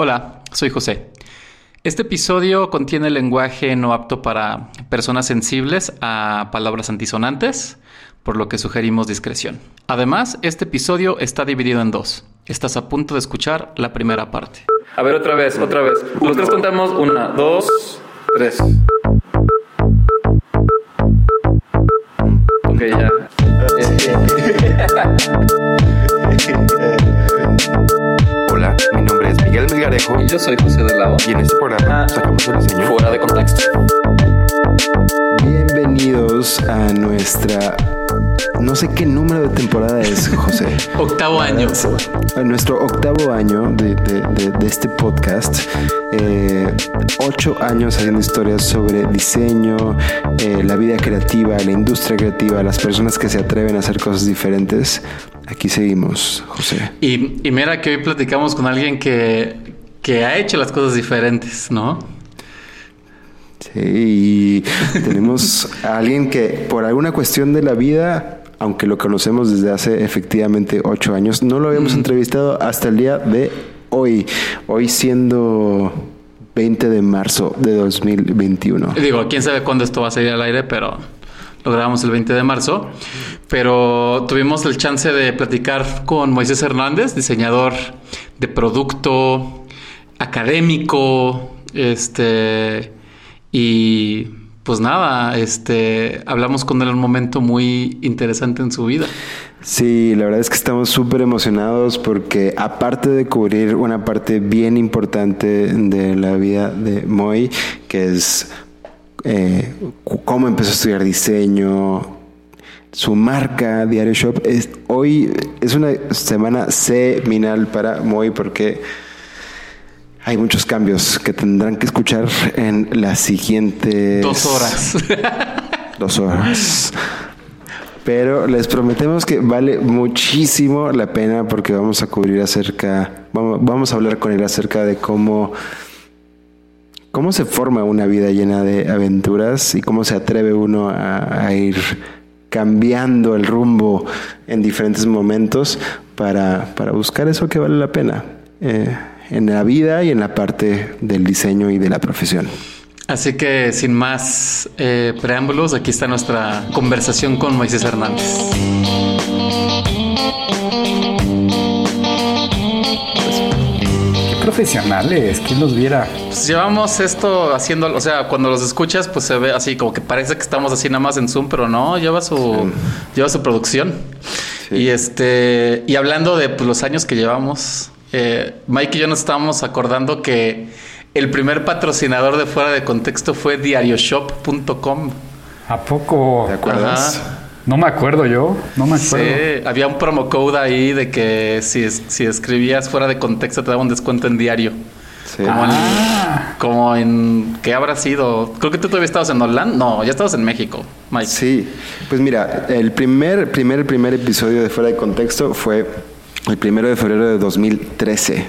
Hola, soy José. Este episodio contiene lenguaje no apto para personas sensibles a palabras antisonantes, por lo que sugerimos discreción. Además, este episodio está dividido en dos. Estás a punto de escuchar la primera parte. A ver, otra vez, otra vez. Los tres contamos. Una, dos, tres. Ok, ya. Melgarejo Y yo soy José del Lado. y en este programa sacamos el diseño. Fuera de contexto. Bienvenidos a nuestra... No sé qué número de temporada es, José. Octavo año. A nuestro octavo año de, de- de- de este podcast. Eh, ocho años haciendo historias sobre diseño, eh, la vida creativa, la industria creativa, las personas que se atreven a hacer cosas diferentes. Aquí seguimos, José. Y, y mira que hoy platicamos con alguien que, que ha hecho las cosas diferentes, ¿no? Sí, y tenemos a alguien que por alguna cuestión de la vida, aunque lo conocemos desde hace efectivamente ocho años, no lo habíamos entrevistado hasta el día de hoy, hoy siendo 20 de marzo de 2021. Y Digo, quién sabe cuándo esto va a salir al aire, pero lo grabamos el 20 de marzo. Pero tuvimos el chance de platicar con Moisés Hernández, diseñador de producto, académico, este, y pues nada, este, hablamos con él en un momento muy interesante en su vida. Sí, la verdad es que estamos súper emocionados porque aparte de cubrir una parte bien importante de la vida de Moy, que es eh, cómo empezó a estudiar diseño, su marca Diario Shop, es, hoy es una semana seminal para Moy porque hay muchos cambios que tendrán que escuchar en las siguientes Dos horas. dos horas. Pero les prometemos que vale muchísimo la pena porque vamos a cubrir acerca, vamos, vamos a hablar con él acerca de cómo, cómo se forma una vida llena de aventuras y cómo se atreve uno a, a ir cambiando el rumbo en diferentes momentos para, para buscar eso que vale la pena eh, en la vida y en la parte del diseño y de la profesión. Así que sin más eh, preámbulos, aquí está nuestra conversación con Moisés Hernández. Qué profesionales, ¿quién los viera? Pues llevamos esto haciendo, o sea, cuando los escuchas, pues se ve así como que parece que estamos así nada más en Zoom, pero no, lleva su, lleva su producción. Sí. Y este, y hablando de pues, los años que llevamos, eh, Mike y yo nos estábamos acordando que el primer patrocinador de fuera de contexto fue diarioshop.com. ¿A poco? ¿Te acuerdas? Ajá. No me acuerdo yo, no me acuerdo. Sí, había un promo code ahí de que si, si escribías fuera de contexto te daba un descuento en diario. Sí. Como en, Ah. como en ¿qué habrá sido? Creo que tú todavía estabas en Orlando. No, ya estabas en México, Mike. Sí, pues mira, el primer, primer, primer episodio de Fuera de Contexto fue el primero de febrero de 2013.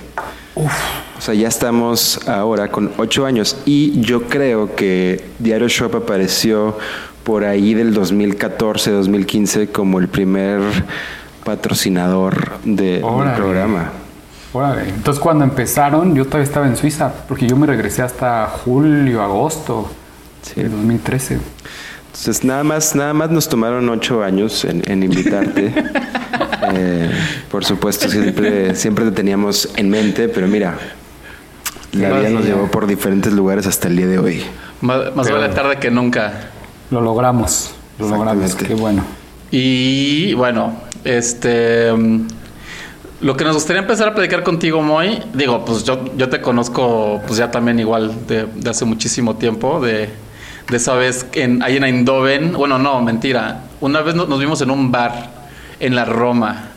O sea, ya estamos ahora con ocho años y yo creo que Diario Shop apareció por ahí del 2014, 2015 como el primer patrocinador de- del programa. Órale. Entonces cuando empezaron yo todavía estaba en Suiza, porque yo me regresé hasta julio, agosto Sí. de 2013. Entonces nada más, nada más nos tomaron ocho años en, en invitarte. Eh, por supuesto, siempre, siempre te teníamos en mente, pero mira, la vida nos llevó por diferentes lugares hasta el día de hoy. Más, vale tarde que nunca. Lo logramos, lo logramos, qué bueno. Y bueno, este. mm, Lo que nos gustaría empezar a platicar contigo, Moy, digo, pues yo, yo te conozco, pues ya también igual de, de hace muchísimo tiempo, de, de esa vez en, ahí en Eindhoven. Bueno, no, mentira. Una vez nos, nos vimos en un bar en la Roma.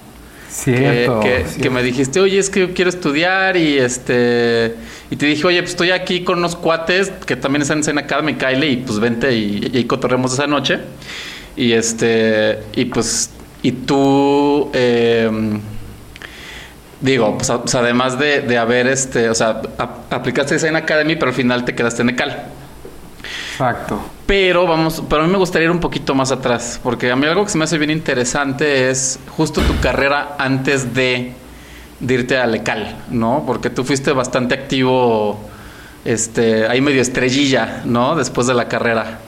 Que, Cierto. que- cierto. que me dijiste, oye, es que yo quiero estudiar y este y te dije, oye, pues estoy aquí con unos cuates que también están en Zen Academy, Kyle, y pues vente y, y ahí cotorremos esa noche. Y este, y pues, y tú, eh, digo, pues, a- pues, además de, de haber este, o sea, a- aplicaste Zen Academy, pero al final te quedaste en Ecal. Exacto. Pero vamos, pero a mí me gustaría ir un poquito más atrás, porque a mí algo que se me hace bien interesante es justo tu carrera antes de de irte a Lecal, ¿no? Porque tú fuiste bastante activo, este, ahí medio estrellilla, ¿no? Después de la carrera.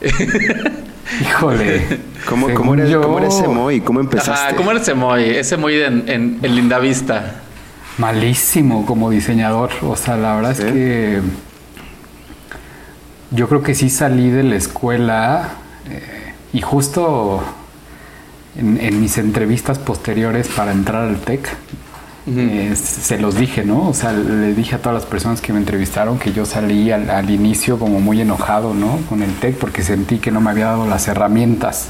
Híjole. ¿Cómo, cómo, era, yo, ¿Cómo era ese Moy? ¿Cómo empezaste? Ajá, ¿cómo era ese Moy? Ese Moy en, en, en Lindavista. Malísimo como diseñador. O sea, la verdad ¿Sí? es que yo creo que sí salí de la escuela eh, y justo en, en mis entrevistas posteriores para entrar al TEC, eh, se los dije, ¿no? O sea, le dije a todas las personas que me entrevistaron que yo salí al, al inicio como muy enojado, ¿no? Con el TEC porque sentí que no me había dado las herramientas.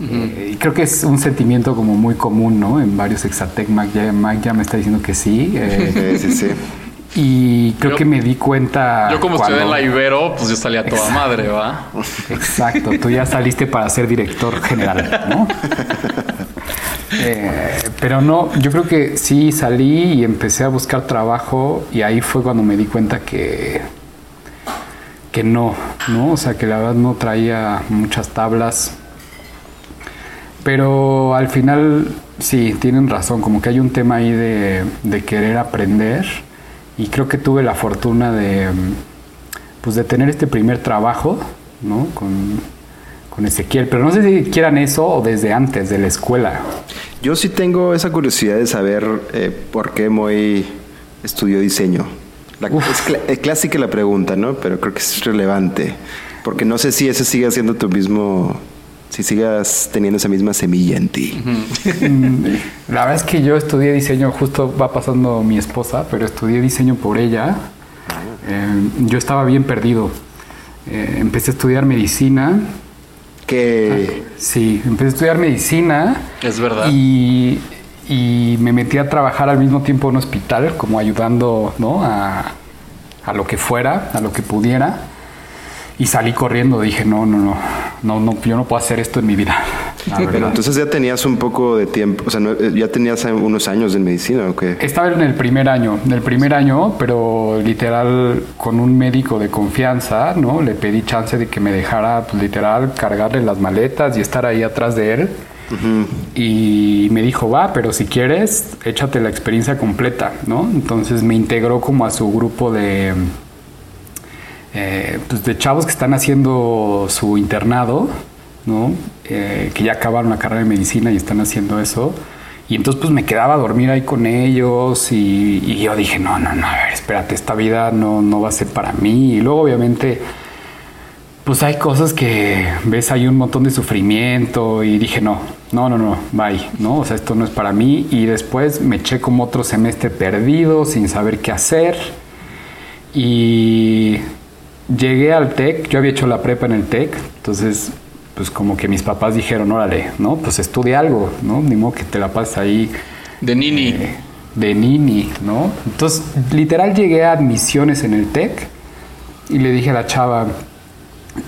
Eh, y creo que es un sentimiento como muy común, ¿no? En varios Exatec, Mac ya, Mac ya me está diciendo que sí. Sí, sí, sí. y creo Yo- que me di cuenta. Yo como cuando- estudié en la Ibero, pues yo salía a toda madre, ¿va? Exacto, tú ya saliste para ser director general, ¿no? Eh, pero no, yo creo que sí salí y empecé a buscar trabajo y ahí fue cuando me di cuenta que que no, ¿no? O sea, que la verdad no traía muchas tablas. Pero al final sí, tienen razón, como que hay un tema ahí de, de querer aprender y creo que tuve la fortuna de pues de tener este primer trabajo, ¿no? Con, con Ezequiel, pero no sé si quieran eso o desde antes de la escuela. Yo sí tengo esa curiosidad de saber eh, por qué Moy estudió diseño. La- es, es clásica la pregunta, ¿no? Pero creo que es relevante. Porque no sé si ese sigue siendo tu mismo... Si sigas teniendo esa misma semilla en ti. Mm, La verdad es que yo estudié diseño, justo va pasando mi esposa, pero estudié diseño por ella. Eh, yo estaba bien perdido. Eh, empecé a estudiar medicina. Que... Sí, empecé a estudiar medicina. Es verdad. Y, y me metí a trabajar al mismo tiempo en un hospital, como ayudando ¿no? a, a lo que fuera, a lo que pudiera. Y salí corriendo, dije, no, no, no, no, no, yo no puedo hacer esto en mi vida. Pero entonces ya tenías un poco de tiempo, o sea, no- eh, ya tenías unos años en medicina, ¿o qué? Estaba en el primer año, en el primer año, pero literal con un médico de confianza, ¿no? Le pedí chance de que me dejara, pues, literal, cargarle las maletas y estar ahí atrás de él. Y me dijo, va, pero si quieres, échate la experiencia completa, ¿no? Entonces me integró como a su grupo de, eh, pues de chavos que están haciendo su internado, ¿no? Eh, que ya acabaron la carrera de medicina y están haciendo eso. Y entonces pues me quedaba a dormir ahí con ellos y, y yo dije, no, no, no, a ver, espérate, esta vida no, no va a ser para mí. Y luego obviamente pues hay cosas que ves ahí un montón de sufrimiento y dije, no, no, no, no, bye, ¿no? O sea, esto no es para mí. Y después me eché como otro semestre perdido, sin saber qué hacer. Y llegué al TEC, yo había hecho la prepa en el TEC, entonces pues como que mis papás dijeron, órale, ¿no? Pues estudia algo, ¿no? Ni modo que te la pases ahí De Nini. eh, de Nini, ¿no? Entonces, literal llegué a admisiones en el TEC y le dije a la chava,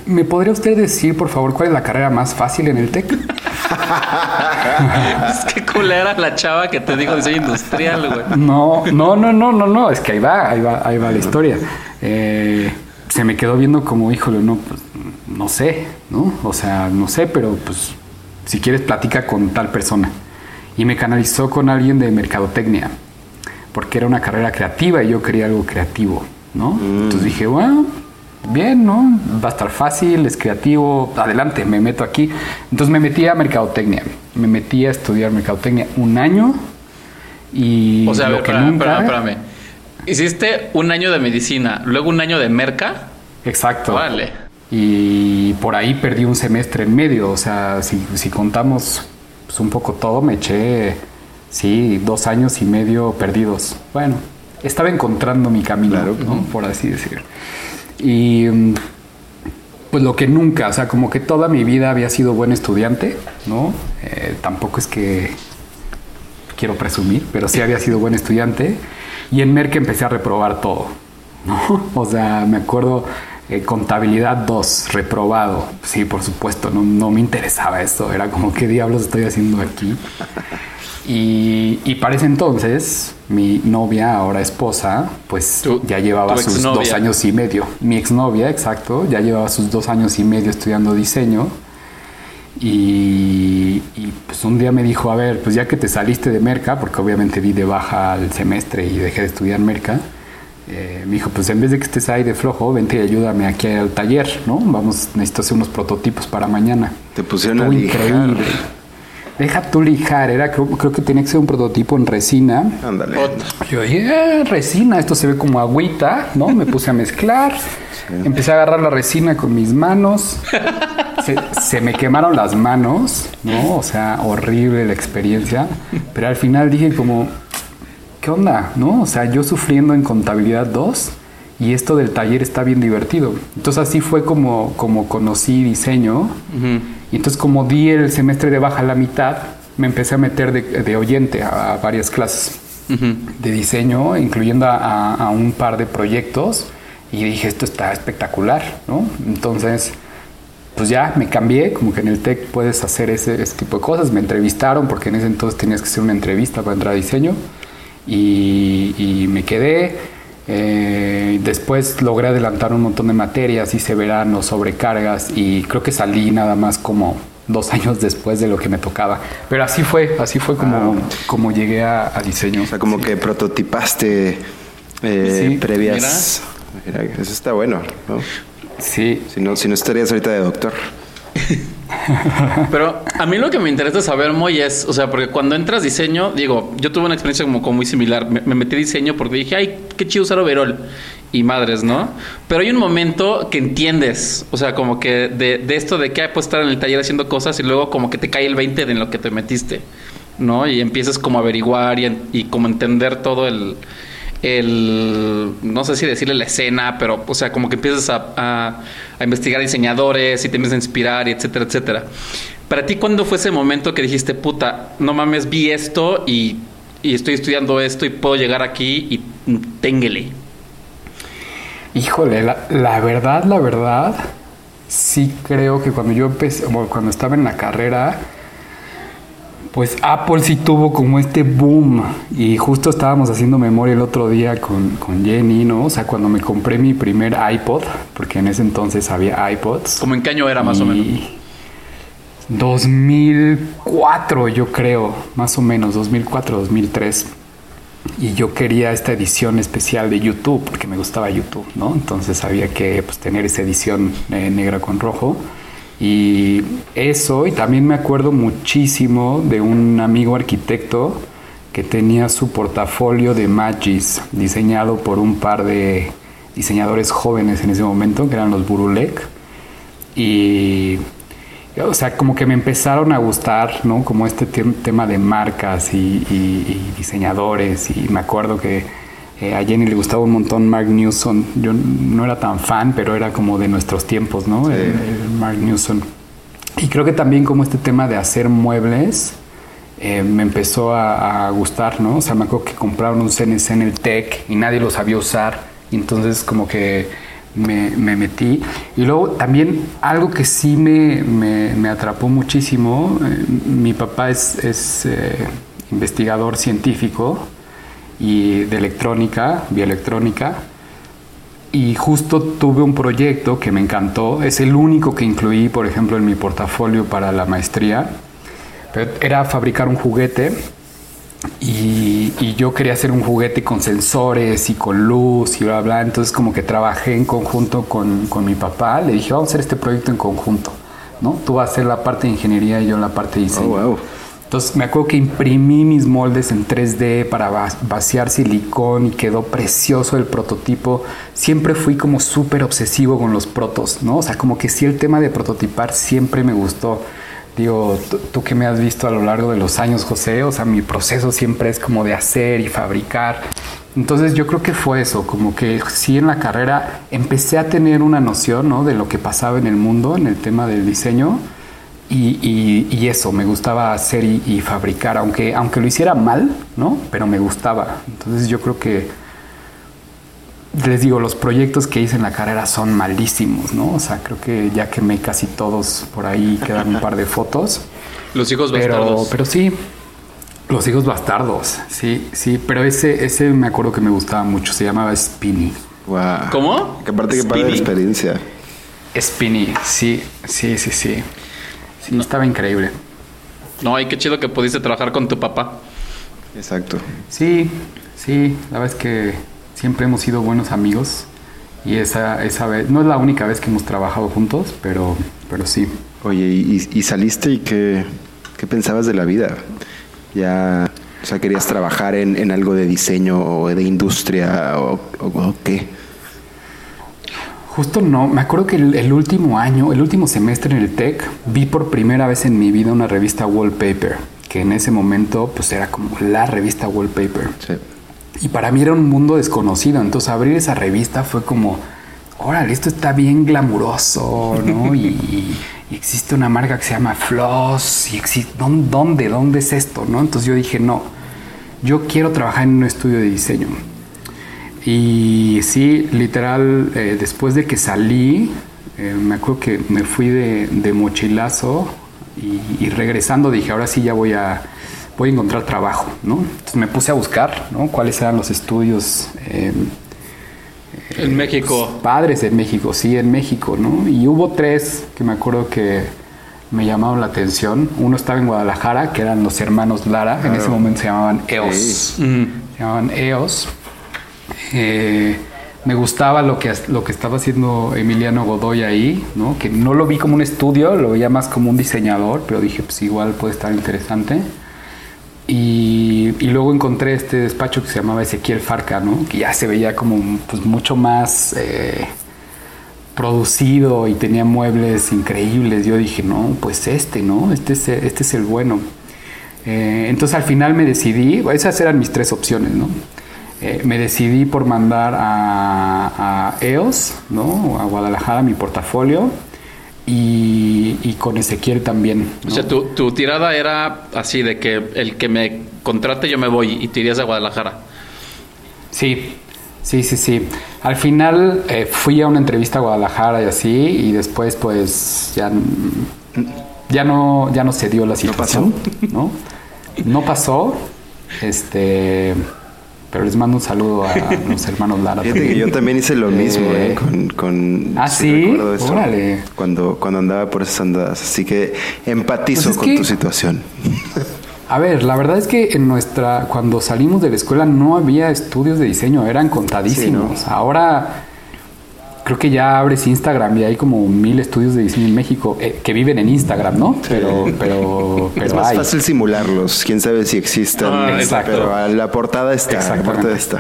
¿me podría usted decir, por favor, cuál es la carrera más fácil en el TEC? Es que culera la chava que te dijo diseño industrial, güey. No, no, no, no, no, no, es que ahí va, ahí va, ahí va la historia. Eh, se me quedó viendo como, híjole, no, pues, no sé, ¿no? O sea, no sé, pero pues si quieres platica con tal persona. Y me canalizó con alguien de mercadotecnia, porque era una carrera creativa y yo quería algo creativo, ¿no? Entonces dije, bueno, bien, ¿no? Va a estar fácil, es creativo, adelante, me meto aquí. Entonces me metí a mercadotecnia, me metí a estudiar mercadotecnia un año y O sea, a lo ver, que nunca... Hiciste un año de medicina, luego un año de merca. Exacto. Vale. Y por ahí perdí un semestre en medio. O sea, si, si contamos pues, un poco todo, me eché, sí, dos años y medio perdidos. Bueno, estaba encontrando mi camino, Claro. ¿no? por así decirlo. Y mm, pues lo que nunca, o sea, como que toda mi vida había sido buen estudiante, ¿no? Eh, tampoco es que quiero presumir, pero sí había sido buen estudiante. Y en Merck empecé a reprobar todo, ¿no? O sea, me acuerdo, eh, contabilidad 2, reprobado. Sí, por supuesto, no, no me interesaba esto. Era como, ¿qué diablos estoy haciendo aquí? Y, y para ese entonces, mi novia, ahora esposa, pues Tu- ya llevaba sus exnovia. dos años y medio. Mi exnovia, exacto, ya llevaba sus dos años y medio estudiando diseño. Y, y, pues un día me dijo, a ver, pues ya que te saliste de Merca, porque obviamente vi de baja el semestre y dejé de estudiar Merca, eh, me dijo, pues en vez de que estés ahí de flojo, vente y ayúdame aquí al taller, ¿no? Vamos, necesito hacer unos prototipos para mañana. Te pusieron Estuvo increíble. Deja tú lijar, era, creo, creo que tenía que ser un prototipo en resina. Ándale. Yo dije, "Ah, resina, esto se ve como agüita, ¿no? Me puse a mezclar, empecé a agarrar la resina con mis manos, se, se me quemaron las manos, ¿no? O sea, horrible la experiencia, pero al final dije como, ¿qué onda? ¿No? O sea, yo sufriendo en contabilidad 2 y esto del taller está bien divertido. Entonces así fue como, como conocí diseño. Y entonces como di el semestre de baja a la mitad, me empecé a meter de, de oyente a, a varias clases de diseño, incluyendo a, a- a un par de proyectos. Y dije, esto está espectacular, ¿no? Entonces, pues ya me cambié, como que en el TEC puedes hacer ese, ese tipo de cosas. Me entrevistaron, porque en ese entonces tenías que hacer una entrevista para entrar a diseño. Y, y me quedé. Eh, después logré adelantar un montón de materias, hice verano, sobrecargas y creo que salí nada más como dos años después de lo que me tocaba. Pero así fue, así fue como, como llegué a, a diseño. O sea, como que prototipaste eh, Sí, previas. Mira, eso está bueno, ¿no? Sí, Si no, si no estarías ahorita de doctor. Pero a mí lo que me interesa saber, Moy, es, o sea, porque cuando entras diseño, digo, yo tuve una experiencia como, muy similar. Me, me metí diseño porque dije, ay, qué chido usar overall. Y madres, ¿no? Pero hay un momento que entiendes, o sea, como que de, de esto de que hay puedes estar en el taller haciendo cosas y luego como que te cae el 20 de en lo que te metiste, ¿no? Y empiezas como a averiguar y, y como entender todo el, el, no sé si decirle la escena, pero, o sea, como que empiezas a, a- investigar diseñadores y te empiezas a inspirar y etcétera, etcétera. Para ti, ¿cuándo fue ese momento que dijiste, puta, no mames, vi esto y, y estoy estudiando esto y puedo llegar aquí y ténguele? Híjole, la, la verdad, la verdad, sí creo que cuando yo empecé, cuando estaba en la carrera, pues Apple sí tuvo como este boom. Y justo estábamos haciendo memoria el otro día con, con Jenny, ¿no? O sea, cuando me compré mi primer iPod, porque en ese entonces había iPods. ¿Como en qué año era más o menos? Y 2004, yo creo, más o menos, 2004, 2003. Y yo quería esta edición especial de YouTube, porque me gustaba YouTube, ¿no? Entonces había que pues, tener esa edición eh, negra con rojo. Y eso, y también me acuerdo muchísimo de un amigo arquitecto que tenía su portafolio de Magis, diseñado por un par de diseñadores jóvenes en ese momento, que eran los Burulek. Y, o sea, como que me empezaron a gustar, ¿no? Como este tem- tema de marcas y diseñadores. Y me acuerdo que eh, a Jenny le gustaba un montón Mark Newson. Yo no era tan fan, pero era como de nuestros tiempos, ¿no? El- el Mark Newson. Y creo que también como este tema de hacer muebles eh, me empezó a, a gustar, ¿no? O sea, me acuerdo que compraron un CNC en el TEC y nadie lo sabía usar. Y entonces como que me, me metí. Y luego también algo que sí me, me- me atrapó muchísimo, eh, mi papá es, es, eh, investigador científico y de electrónica, bioelectrónica. Y justo tuve un proyecto que me encantó. Es el único que incluí, por ejemplo, en mi portafolio para la maestría. Era fabricar un juguete y, y yo quería hacer un juguete con sensores y con luz y bla, bla. Entonces como que trabajé en conjunto con, con mi papá. Le dije, vamos a hacer este proyecto en conjunto. ¿no? Tú vas a hacer la parte de ingeniería y yo la parte de diseño. Oh, wow. Entonces me acuerdo que imprimí mis moldes en 3D para va- vaciar silicón y quedó precioso el prototipo. Siempre fui como súper obsesivo con los protos, ¿no? O sea, como que sí el tema de prototipar siempre me gustó. Digo, tú que me has visto a lo largo de los años, José, o sea, mi proceso siempre es como de hacer y fabricar. Entonces yo creo que fue eso, como que sí en la carrera empecé a tener una noción, ¿no? De lo que pasaba en el mundo, en el tema del diseño. Y, y- y eso, me gustaba hacer y, y fabricar, aunque, aunque lo hiciera mal, ¿no? Pero me gustaba. Entonces yo creo que, les digo, los proyectos que hice en la carrera son malísimos, ¿no? O sea, creo que ya quemé casi todos por ahí, quedan un par de fotos. Los hijos Pero, bastardos. pero sí, los hijos bastardos, sí, sí. Pero ese, ese me acuerdo que me gustaba mucho, se llamaba Spinny. Wow. ¿Cómo? Que aparte que padre Speedy. experiencia. Spinny, sí, sí, sí, sí. Sí, estaba increíble. No, y qué chido que pudiste trabajar con tu papá. Exacto. Sí, sí, la verdad es que siempre hemos sido buenos amigos y esa, esa vez, no es la única vez que hemos trabajado juntos, pero, pero sí. Oye, ¿y, y saliste y qué, qué pensabas de la vida? Ya, o sea, ¿querías trabajar en, en algo de diseño o de industria o, o- o qué? Justo no, me acuerdo que el, el último año, el último semestre en el TEC, vi por primera vez en mi vida una revista Wallpaper, que en ese momento pues era como la revista Wallpaper. Sí. Y para mí era un mundo desconocido. Entonces abrir esa revista fue como, órale, esto está bien glamuroso, ¿no? y, y existe una marca que se llama Floss. Y existe, ¿dónde, ¿Dónde? ¿Dónde es esto? ¿no? Entonces yo dije, no, yo quiero trabajar en un estudio de diseño. Y sí, literal, eh, después de que salí, eh, me acuerdo que me fui de, de mochilazo y, y regresando dije, ahora sí ya voy a, voy a encontrar trabajo, ¿no? Entonces me puse a buscar, ¿no? Cuáles eran los estudios eh, En México. padres en México, sí, en México, ¿no? Y hubo tres que me acuerdo que me llamaron la atención. Uno estaba en Guadalajara, que eran los hermanos Lara, en ese momento se llamaban EOS. Mm. Se llamaban EOS. Me gustaba lo que, lo que estaba haciendo Emiliano Godoy ahí, ¿no? Que no lo vi como un estudio, lo veía más como un diseñador, pero dije, pues igual puede estar interesante. Y, y luego encontré este despacho que se llamaba Ezequiel Farca, ¿no? Que ya se veía como pues, mucho más eh, producido y tenía muebles increíbles. Yo dije, no, pues este, ¿no? Este es, este es el bueno. Eh, entonces al final me decidí, esas eran mis tres opciones, ¿no? Eh, me decidí por mandar a, a EOS, ¿no? A Guadalajara mi portafolio y, y con Ezequiel también. O sea, tu, tu tirada era así de que el que me contrate yo me voy y te irías a Guadalajara. Sí, sí, sí, sí. Al final eh, fui a una entrevista a Guadalajara y así, y después pues ya, ya no, ya no se dio la situación. ¿No No pasó. Este, pero les mando un saludo a los hermanos Lara. Fíjate que yo también hice lo mismo, Eh, ¿eh? Con, con- ¿Ah, sí? Órale. Cuando, cuando andaba por esas andadas. Así que empatizo Pues es con que- tu situación. A ver, la verdad es que en nuestra, cuando salimos de la escuela no había estudios de diseño, eran contadísimos. Sí, Ahora creo que ya abres Instagram y hay como mil estudios de diseño en México eh, que viven en Instagram, ¿no? Pero, pero, pero es más hay. fácil simularlos. Quién sabe si existan. Ah, exacto. Pero la portada está. La Exactamente. portada está.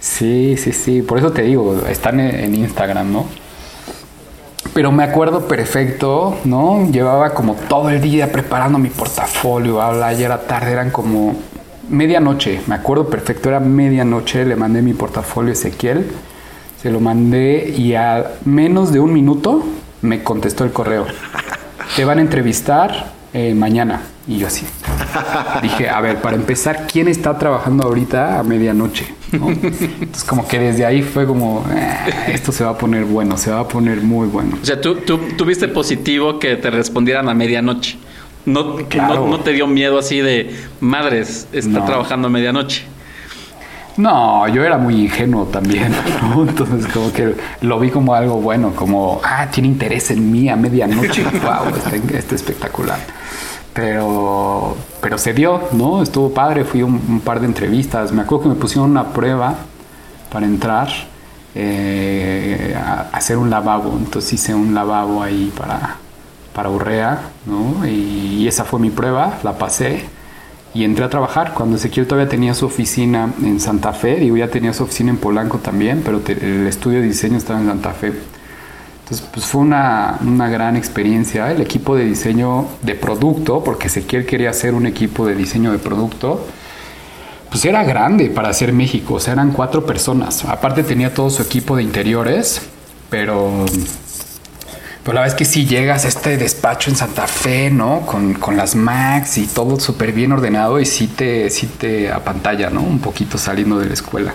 Sí, sí, sí. Por eso te digo, están en, en Instagram, ¿no? Pero me acuerdo perfecto, ¿no? Llevaba como todo el día preparando mi portafolio, habla, ya era tarde, eran como medianoche, me acuerdo perfecto, era medianoche, le mandé mi portafolio a Ezequiel, se lo mandé y a menos de un minuto me contestó el correo. Te van a entrevistar eh, mañana. Y yo así. Dije, a ver, para empezar, ¿quién está trabajando ahorita a medianoche? ¿No? Entonces como que desde ahí fue como, "Eh, esto se va a poner bueno, se va a poner muy bueno. O sea, tú, tú tuviste positivo que te respondieran a medianoche. No, Claro. no, no te dio miedo así de madres, está No. trabajando a medianoche. No, yo era muy ingenuo también, ¿no? Entonces como que lo vi como algo bueno, como, ah, tiene interés en mí a medianoche, wow, está, está espectacular. Pero, pero se dio, ¿no? Estuvo padre, fui un, un par de entrevistas, me acuerdo que me pusieron una prueba para entrar, eh, a, a hacer un lavabo, entonces hice un lavabo ahí para, para Urrea, ¿no? Y, y esa fue mi prueba, la pasé y entré a trabajar cuando Ezequiel todavía tenía su oficina en Santa Fe, digo, ya tenía su oficina en Polanco también, pero te- el estudio de diseño estaba en Santa Fe. Entonces, pues fue una, una gran experiencia. El equipo de diseño de producto, porque Ezequiel quería hacer un equipo de diseño de producto, pues era grande para hacer México, o sea, eran cuatro personas. Aparte tenía todo su equipo de interiores, pero pero la verdad es que si llegas a este despacho en Santa Fe, ¿no? Con, con las Macs y todo súper bien ordenado y sí te, sí te apantalla, ¿no? Un poquito saliendo de la escuela.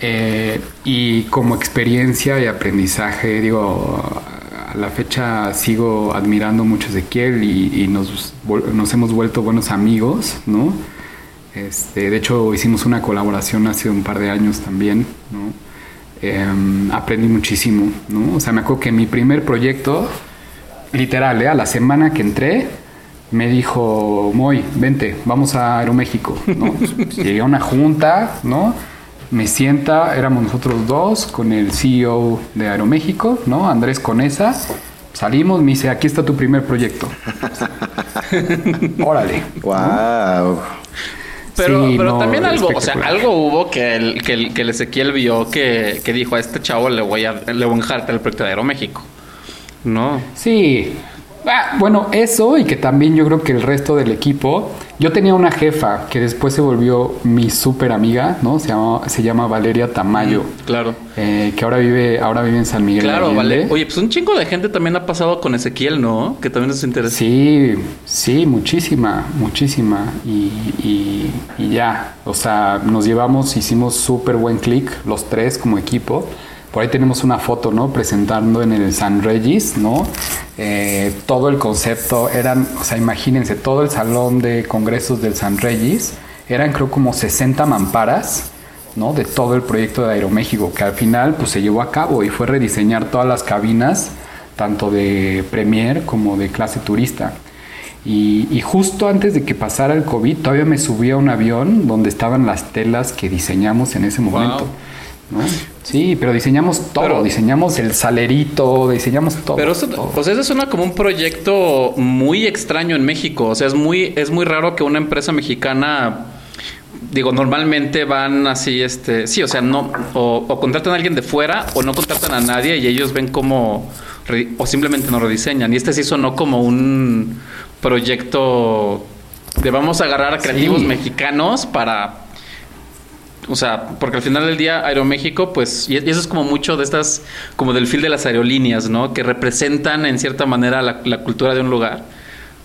Eh, y como experiencia y aprendizaje, digo, a la fecha sigo admirando mucho a Ezequiel y, y nos, nos hemos vuelto buenos amigos, ¿no? Este, de hecho, hicimos una colaboración hace un par de años también, ¿no? Em, aprendí muchísimo, ¿no? O sea, me acuerdo que mi primer proyecto literal, ¿eh? a la semana que entré, me dijo, Moy, vente, vamos a Aeroméxico. ¿no? Llegué a una junta, ¿no? Me sienta, éramos nosotros dos con el CEO de Aeroméxico, ¿no? Andrés Conesa. Salimos, me dice, aquí está tu primer proyecto. Órale. Wow. Pero, Sí, pero no, también algo, o sea, algo hubo que el, que el, que el Ezequiel vio que, que dijo a este chavo le voy a, le voy a enjarte el proyecto de Aeroméxico. No. Sí. Ah, bueno, eso y que también yo creo que el resto del equipo. Yo tenía una jefa que después se volvió mi súper amiga, ¿no? Se llama, se llama Valeria Tamayo, Claro. eh, que ahora vive, ahora vive en San Miguel. Claro, vale. Oye, pues un chingo de gente también ha pasado con Ezequiel, ¿no? Que también es interesante. Sí, sí, muchísima, muchísima. Y, y- y ya, o sea, nos llevamos, hicimos súper buen clic los tres como equipo. Por ahí tenemos una foto, ¿no? Presentando en el San Regis, ¿no? Eh, todo el concepto, eran, o sea, imagínense, todo el salón de congresos del San Regis, eran creo como 60 mamparas, ¿no? De todo el proyecto de Aeroméxico, que al final pues se llevó a cabo y fue rediseñar todas las cabinas, tanto de Premier como de clase turista. Y, justo antes de que pasara el COVID, todavía me subí a un avión donde estaban las telas que diseñamos en ese momento. ¿No? Sí, pero diseñamos todo, Pero- diseñamos el salerito, diseñamos todo. Pero eso, todo. sea, eso suena como un proyecto muy extraño en México. O sea, es muy, es muy raro que una empresa mexicana, digo, normalmente van así, este, sí, o sea, no, o, o contratan a alguien de fuera o no contratan a nadie y ellos ven como, o simplemente no rediseñan. Y este sí sonó como un proyecto de vamos a agarrar a creativos Sí. mexicanos para o sea, porque al final del día Aeroméxico, pues, y eso es como mucho de estas, como del fil de las aerolíneas, ¿no? Que representan en cierta manera la, la cultura de un lugar.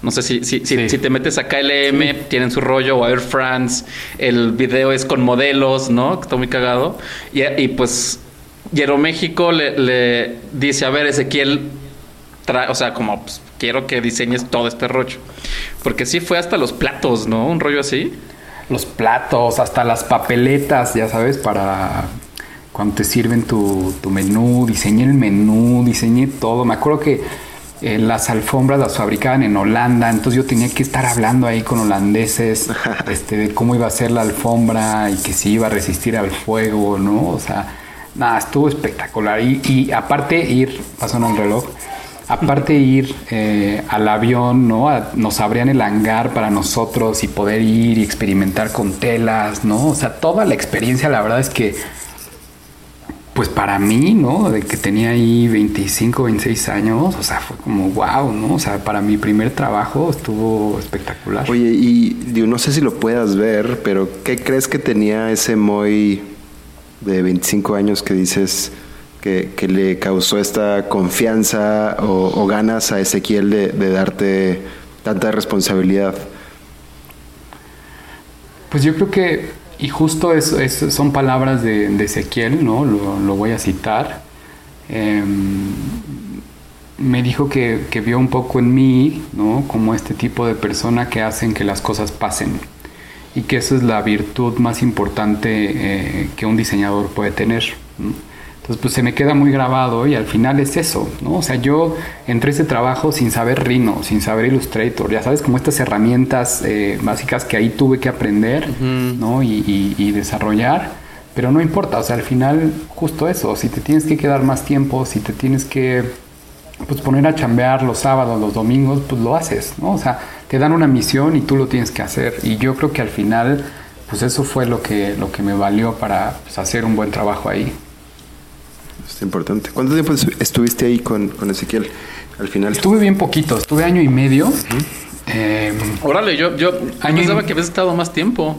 No sé si, si, si, Sí. si te metes a KLM, tienen su rollo, o Air France, el video es con modelos, ¿no? Que está muy cagado. Y, y pues, y Aeroméxico le, le dice, a ver, Ezequiel, o sea, como, pues, quiero que diseñes todo este rollo. Porque sí fue hasta los platos, ¿no? Un rollo así. Los platos, hasta las papeletas, ya sabes, para cuando te sirven tu, tu menú, diseñé el menú, diseñé todo. Me acuerdo que eh, las alfombras las fabricaban en Holanda, entonces yo tenía que estar hablando ahí con holandeses este, de cómo iba a ser la alfombra y que si iba a resistir al fuego, ¿no? O sea, nada, estuvo espectacular. Y, y aparte ir, pasó el reloj, aparte ir eh, al avión, ¿no? Nos abrían el hangar para nosotros y poder ir y experimentar con telas, ¿no? O sea, toda la experiencia, la verdad es que, pues para mí, ¿no? De que tenía ahí 25, 26 años, o sea, fue como wow, ¿no? O sea, para mi primer trabajo estuvo espectacular. Oye, y digo, no sé si lo puedas ver, pero ¿qué crees que tenía ese Moy de 25 años que dices que, le causó esta confianza o, ganas a Ezequiel de, darte tanta responsabilidad? Pues yo creo que, y justo son palabras de, Ezequiel, ¿no? Lo, voy a citar. Em, me dijo que, vio un poco en mí, ¿no? Como este tipo de persona que hacen que las cosas pasen. Y que esa es la virtud más importante eh, que un diseñador puede tener. Entonces, pues se me queda muy grabado y al final es eso, ¿no? O sea, yo entré a ese trabajo sin saber Rhino, sin saber Illustrator, ya sabes, como estas herramientas eh, básicas que ahí tuve que aprender, ¿no? Y, y- y desarrollar, pero no importa, o sea, al final justo eso, si te tienes que quedar más tiempo, si te tienes que pues poner a chambear los sábados, los domingos, pues lo haces, ¿no? O sea, te dan una misión y tú lo tienes que hacer. Y yo creo que al final, pues eso fue lo que, lo que me valió para pues, hacer un buen trabajo ahí. Es importante. ¿Cuánto tiempo estu- estuviste ahí con, con Ezequiel al final? Estuve bien poquito, estuve año y medio. Eh, Órale, yo, yo Año y- pensaba que habías estado más tiempo.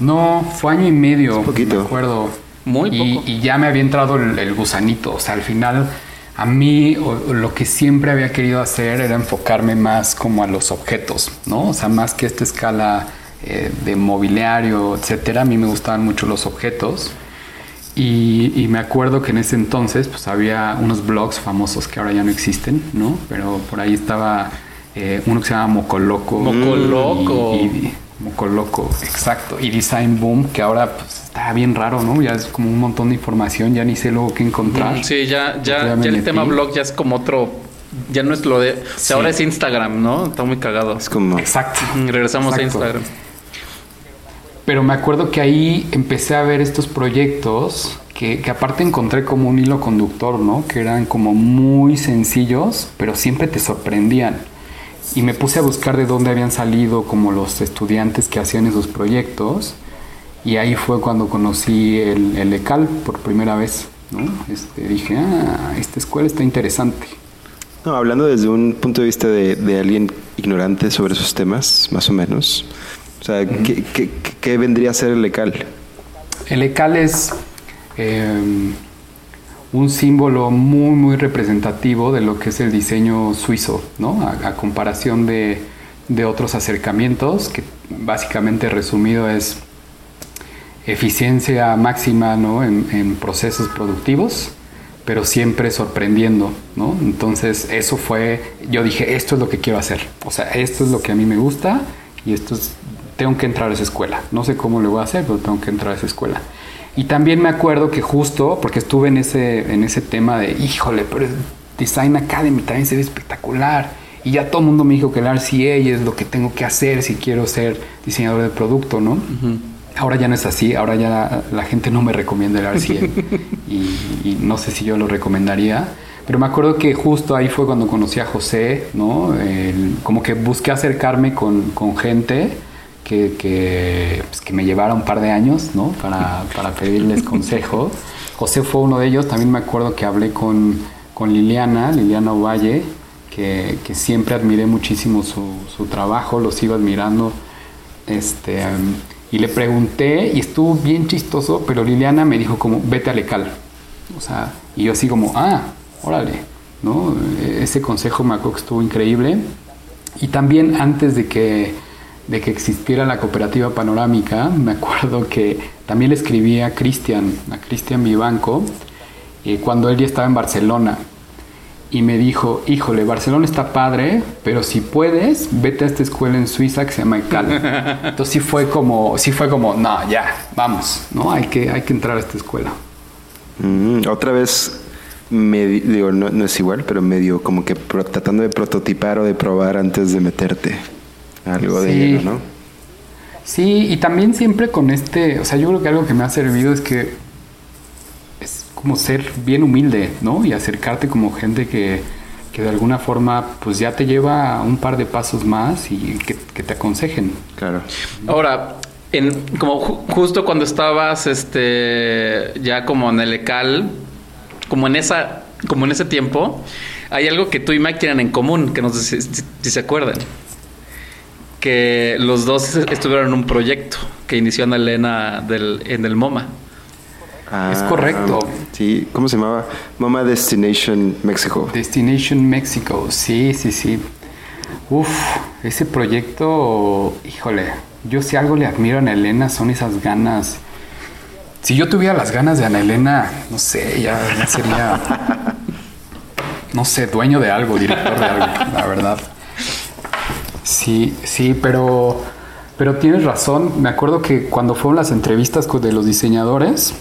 no, fue año y medio, Es poquito. me acuerdo. Muy y, poco. y ya me había entrado el, el gusanito. O sea, al final, a mí o- o lo que siempre había querido hacer era enfocarme más como a los objetos, ¿no? O sea, más que esta escala eh, de mobiliario, etcétera. A mí me gustaban mucho los objetos. Y, y me acuerdo que en ese entonces pues había unos blogs famosos que ahora ya no existen, ¿no? Pero por ahí estaba eh, uno que se llama Mocoloco. Mocoloco. Y, y- Mocoloco, exacto. Y Design Boom, que ahora pues está bien raro, ¿no? Ya es como un montón de información, ya ni sé luego qué encontrar. Sí, ya, Ya ya, el metí. tema blog ya es como otro Ya no es lo de. O sea, ahora es Instagram, ¿no? Está muy cagado. Es como... Exacto. Mm, Regresamos Exacto. a Instagram. Pero me acuerdo que ahí empecé a ver estos proyectos que, aparte encontré como un hilo conductor, ¿no? Que eran como muy sencillos, pero siempre te sorprendían. Y me puse a buscar de dónde habían salido como los estudiantes que hacían esos proyectos. Y ahí fue cuando conocí el, el ECAL por primera vez, ¿no? Este, dije, ah, esta escuela está interesante. Hablando desde un punto de vista de, de alguien ignorante sobre esos temas, más o menos. O sea, ¿qué, qué, qué- qué vendría a ser el lecal? El ECAL es eh, un símbolo muy, muy representativo de lo que es el diseño suizo, ¿no? A, a comparación de, de otros acercamientos, que básicamente resumido es eficiencia máxima ¿no? en, en procesos productivos, pero siempre sorprendiendo, ¿no? Entonces eso fue, yo dije, esto es lo que quiero hacer, o sea, esto es lo que a mí me gusta y esto es, tengo que entrar a esa escuela, no sé cómo lo voy a hacer, pero tengo que entrar a esa escuela. Y también me acuerdo que justo, porque estuve en ese, en ese tema de, híjole, pero Design Academy también se ve espectacular. Y ya todo el mundo me dijo que el RCA es lo que tengo que hacer si quiero ser diseñador de producto, ¿no? Ahora ya no es así, ahora ya la gente no me recomienda el RCA y, y no sé si yo lo recomendaría. Pero me acuerdo que justo ahí fue cuando conocí a José, ¿no? El- como que busqué acercarme con, con gente que, que, pues, que me llevara un par de años, ¿no? Para, para pedirles consejo. José fue uno de ellos. También me acuerdo que hablé con, con Liliana, Liliana Ovalle, que, que siempre admiré muchísimo su, su trabajo, lo sigo admirando. Este, um, y le pregunté, y estuvo bien chistoso, pero Liliana me dijo como, vete a Lecal. O sea, y yo así como, ah, órale, ¿no? E- Ese consejo me acuerdo que estuvo increíble. Y también antes de que, de que existiera la cooperativa panorámica, me acuerdo que también le escribí a Cristian, a Cristian Vivanco, eh, cuando él ya estaba en Barcelona. Y me dijo, híjole, Barcelona está padre, pero si puedes, vete a esta escuela en Suiza que se llama ECAL. Entonces sí fue como, sí fue como, no, ya, vamos, ¿no? Hay que, hay que entrar a esta escuela. Mm, otra vez, medi- digo, no, no es igual, pero medio como que pro- tratando de prototipar o de probar antes de meterte. Algo de Sí. lleno, ¿no? Sí, y también siempre con este, o sea, yo creo que algo que me ha servido es que es como ser bien humilde, ¿no? Y acercarte como gente que, que de alguna forma pues ya te lleva un par de pasos más y que, que te aconsejen. Claro. Ahora, en, como ju- justo cuando estabas este ya como en el ECAL, como en esa, como en ese tiempo, hay algo que tú y Mike tienen en común, que no sé si, si- si se acuerdan. Que los dos estuvieron en un proyecto que inició Ana Elena del, en el MoMA. Es correcto. Sí, ¿cómo se llamaba? Mama Destination México. Destination Mexico, sí, sí, sí. Uf, ese proyecto, híjole, yo si algo le admiro a Ana Elena son esas ganas. Si yo tuviera las ganas de Ana Elena, no sé, ya sería, no sé, dueño de algo, director de algo, la verdad. Sí, sí, pero, pero tienes razón. Me acuerdo que cuando fueron las entrevistas de los diseñadores,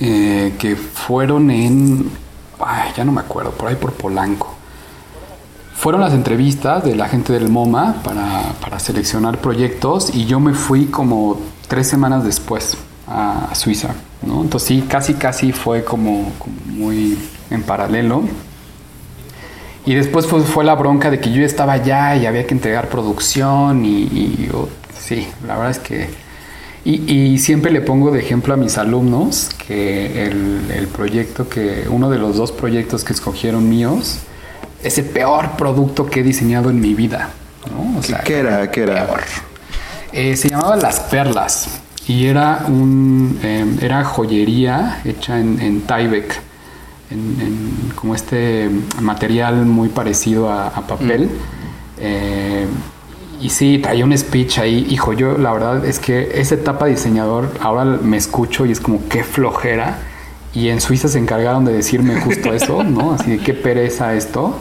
eh, que fueron en, ay, ya no me acuerdo, por ahí por Polanco. Fueron las entrevistas de la gente del MoMA para, para seleccionar proyectos y yo me fui como tres semanas después a, a Suiza, ¿no? Entonces sí, casi casi fue como, como muy en paralelo. Y después fue, fue la bronca de que yo estaba allá y había que entregar producción y, sí, la verdad es que... Y, y siempre le pongo de ejemplo a mis alumnos que el, el proyecto que, uno de los dos proyectos que escogieron míos, es el peor producto que he diseñado en mi vida. ¿no? O sea, ¿Qué era? ¿Qué era? peor. Eh, se llamaba Las Perlas y era un eh, era joyería hecha en, en Tyvek, en, en como este material muy parecido a, a papel. Eh, y sí, traía un speech ahí. Hijo, yo la verdad es que esa etapa de diseñador, ahora me escucho y es como qué flojera. Y en Suiza se encargaron de decirme justo eso, ¿no? Así de qué pereza esto.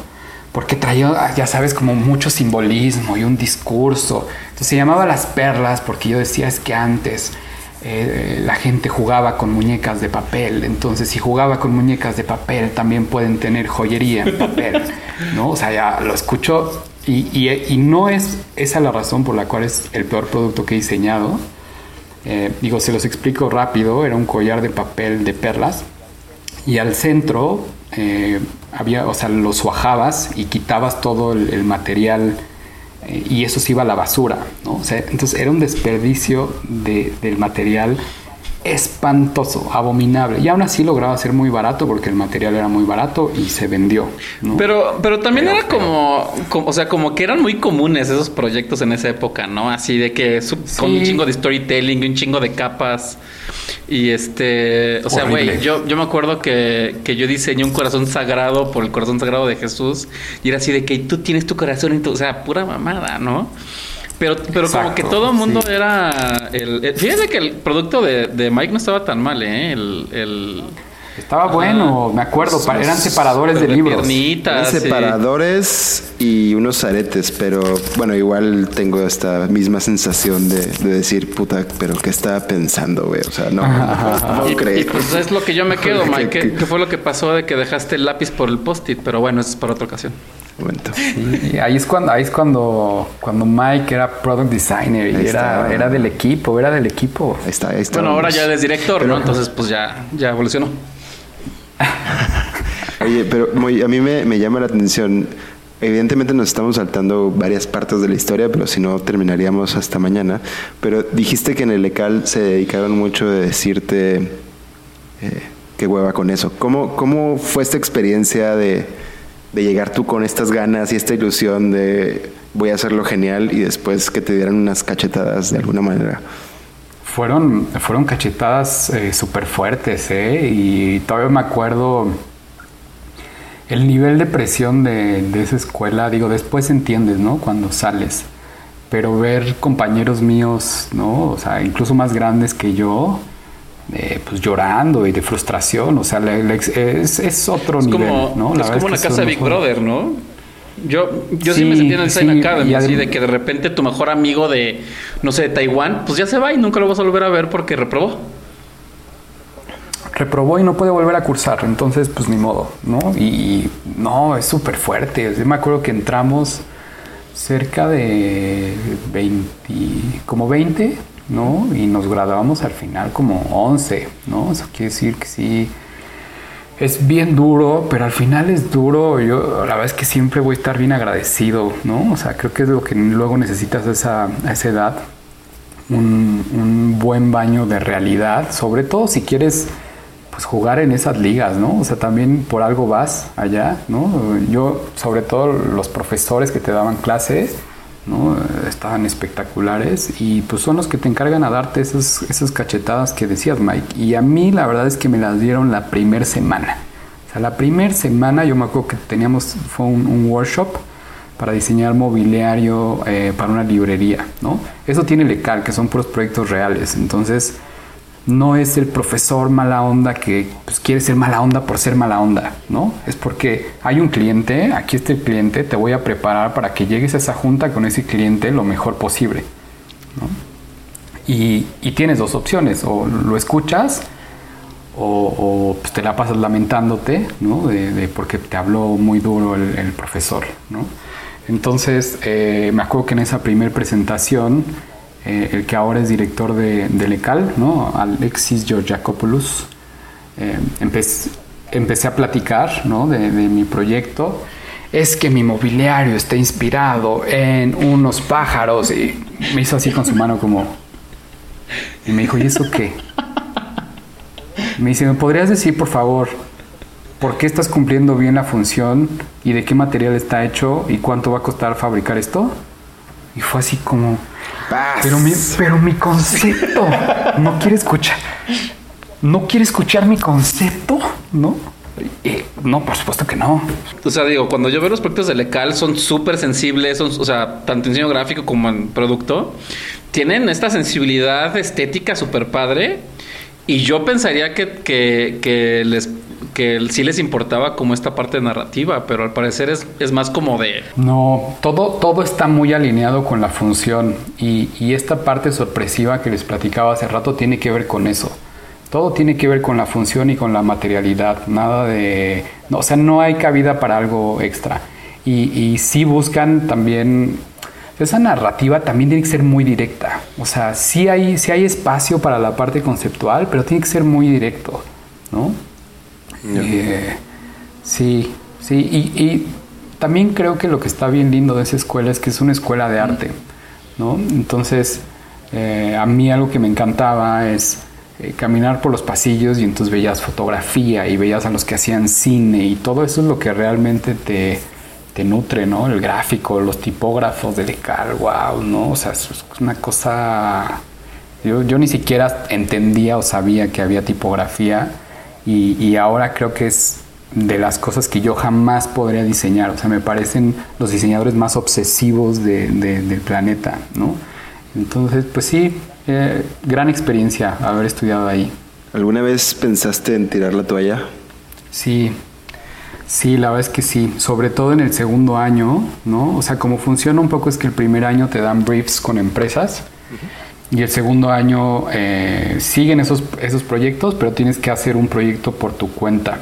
Porque traía, ya sabes, como mucho simbolismo y un discurso. Entonces se llamaba Las Perlas porque yo decía es que antes eh, la gente jugaba con muñecas de papel. Entonces, si jugaba con muñecas de papel, también pueden tener joyería en papel. ¿no? O sea, ya lo escucho y, no es esa la razón por la cual es el peor producto que he diseñado. Eh, digo, se los explico rápido. Era un collar de papel de perlas y al centro eh, había, o sea, lo suajabas y quitabas todo el, material eh, y eso se iba a la basura, ¿no? O sea, entonces era un desperdicio de, del material espantoso, abominable. Y aún así lograba ser muy barato porque el material era muy barato y se vendió. Pero, pero también era como, o sea, como que eran muy comunes esos proyectos en esa época, ¿no? Así de que con un chingo de storytelling, un chingo de capas. Y este, o sea, güey, yo, yo me acuerdo que, que, yo diseñé un corazón sagrado por el corazón sagrado de Jesús. Y era así de que tú tienes tu corazón en tu, o sea, pura mamada, ¿no? Pero, pero como que todo el mundo era. El, fíjate que el producto de, de, Mike no estaba tan mal, ¿eh? El. el estaba bueno, me acuerdo, eran separadores de libros. Eran separadores y unos aretes, pero bueno, igual tengo esta misma sensación de, de decir, puta, pero ¿qué estaba pensando, güey? O sea, no, no, y, pues es lo que yo me quedo, Mike. ¿Qué, fue lo que pasó de que dejaste el lápiz por el post-it? Pero bueno, eso es para otra ocasión ahí es cuando, ahí es cuando, cuando Mike era product designer y era, era del equipo, era del equipo. Ahí está, ahí está. Bueno, ahora ya es director, ¿no? Entonces, pues ya, ya evolucionó. Oye, pero a mí me, llama la atención. Evidentemente nos estamos saltando varias partes de la historia, pero si no terminaríamos hasta mañana. Pero dijiste que en el ECAL se dedicaron mucho a decirte eh, qué hueva con eso. ¿Cómo, ¿Cómo fue esta experiencia de, de llegar tú con estas ganas y esta ilusión de voy a hacerlo genial y después que te dieran unas cachetadas de alguna manera? Fueron, fueron cachetadas eh, súper fuertes, ¿eh? Y todavía me acuerdo el nivel de presión de, de, esa escuela, digo, después entiendes, ¿no? Cuando sales. Pero ver compañeros míos, ¿no? O sea, incluso más grandes que yo, eh, pues llorando y de frustración, o sea, es, es, otro nivel, ¿no? es como una casa de Big Brother, ¿no? Yo, yo sí, me sentí en el Design Academy, así de que de repente tu mejor amigo de, no sé, de Taiwán, pues ya se va y nunca lo vas a volver a ver porque reprobó. Reprobó y no puede volver a cursar, entonces pues ni modo, ¿no? Y no, es súper fuerte. Yo me acuerdo que entramos cerca de 20, como 20 ¿no? Y nos graduamos al final como 11, ¿no? Eso quiere decir que sí, es bien duro, pero al final es duro. Yo la verdad es que siempre voy a estar bien agradecido, ¿no? O sea, creo que es lo que luego necesitas a esa, esa edad. Un, un, buen baño de realidad, sobre todo si quieres pues jugar en esas ligas, ¿no? O sea, también por algo vas allá, ¿no? Yo, sobre todo los profesores que te daban clases, ¿no? Estaban espectaculares y pues son los que te encargan a darte esas, esas cachetadas que decías, Mike. Y a mí la verdad es que me las dieron la primera semana. O sea, la primera semana yo me acuerdo que teníamos, fue un, workshop para diseñar mobiliario eh, para una librería, ¿no? Eso tiene Lecal, que son puros proyectos reales. Entonces, no es el profesor mala onda que pues, quiere ser mala onda por ser mala onda, ¿no? Es porque hay un cliente, aquí está el cliente, te voy a preparar para que llegues a esa junta con ese cliente lo mejor posible, ¿no? Y, tienes dos opciones, o lo escuchas o, pues, te la pasas lamentándote, ¿no? De, porque te habló muy duro el, profesor, ¿no? Entonces, eh, me acuerdo que en esa primera presentación eh, el que ahora es director de, de Lecal, ¿no? Alexis Georgiakopoulos. Eh, empecé, a platicar ¿no? de, mi proyecto. Es que mi mobiliario está inspirado en unos pájaros. Y me hizo así con su mano como... Y me dijo, ¿y eso qué? Me dice, ¿me podrías decir, por favor, por qué estás cumpliendo bien la función y de qué material está hecho y cuánto va a costar fabricar esto? Y fue así como, pero mi, pero mi concepto no quiere escuchar. No quiere escuchar mi concepto, ¿no? no, por supuesto que no. O sea, digo, cuando yo veo los proyectos de Lecal son súper sensibles, son, o sea, tanto en diseño gráfico como en producto, tienen esta sensibilidad estética súper padre. Y yo pensaría que, que, les que sí les importaba como esta parte narrativa, pero al parecer es, es más como de... No, todo, todo está muy alineado con la función y, y esta parte sorpresiva que les platicaba hace rato tiene que ver con eso. Todo tiene que ver con la función y con la materialidad, nada de... No, o sea, no hay cabida para algo extra. Y, y sí buscan también... Esa narrativa también tiene que ser muy directa. O sea, sí hay, sí hay espacio para la parte conceptual, pero tiene que ser muy directo, ¿no? Eh, sí, sí. Y, también creo que lo que está bien lindo de esa escuela es que es una escuela de arte, ¿no? Entonces, eh, a mí algo que me encantaba es eh, caminar por los pasillos y entonces veías fotografía y veías a los que hacían cine y todo eso es lo que realmente te, te nutre, ¿no? El gráfico, los tipógrafos de Decal, wow, ¿no? O sea, es una cosa... Yo, yo ni siquiera entendía o sabía que había tipografía y, y ahora creo que es de las cosas que yo jamás podría diseñar. O sea, me parecen los diseñadores más obsesivos de, de, del planeta, ¿no? Entonces, pues sí, eh, gran experiencia haber estudiado ahí. ¿Alguna vez pensaste en tirar la toalla? Sí, sí, la verdad es que sí, sobre todo en el segundo año, ¿no? O sea, como funciona un poco es que el primer año te dan briefs con empresas y el segundo año eh, siguen esos, esos proyectos, pero tienes que hacer un proyecto por tu cuenta.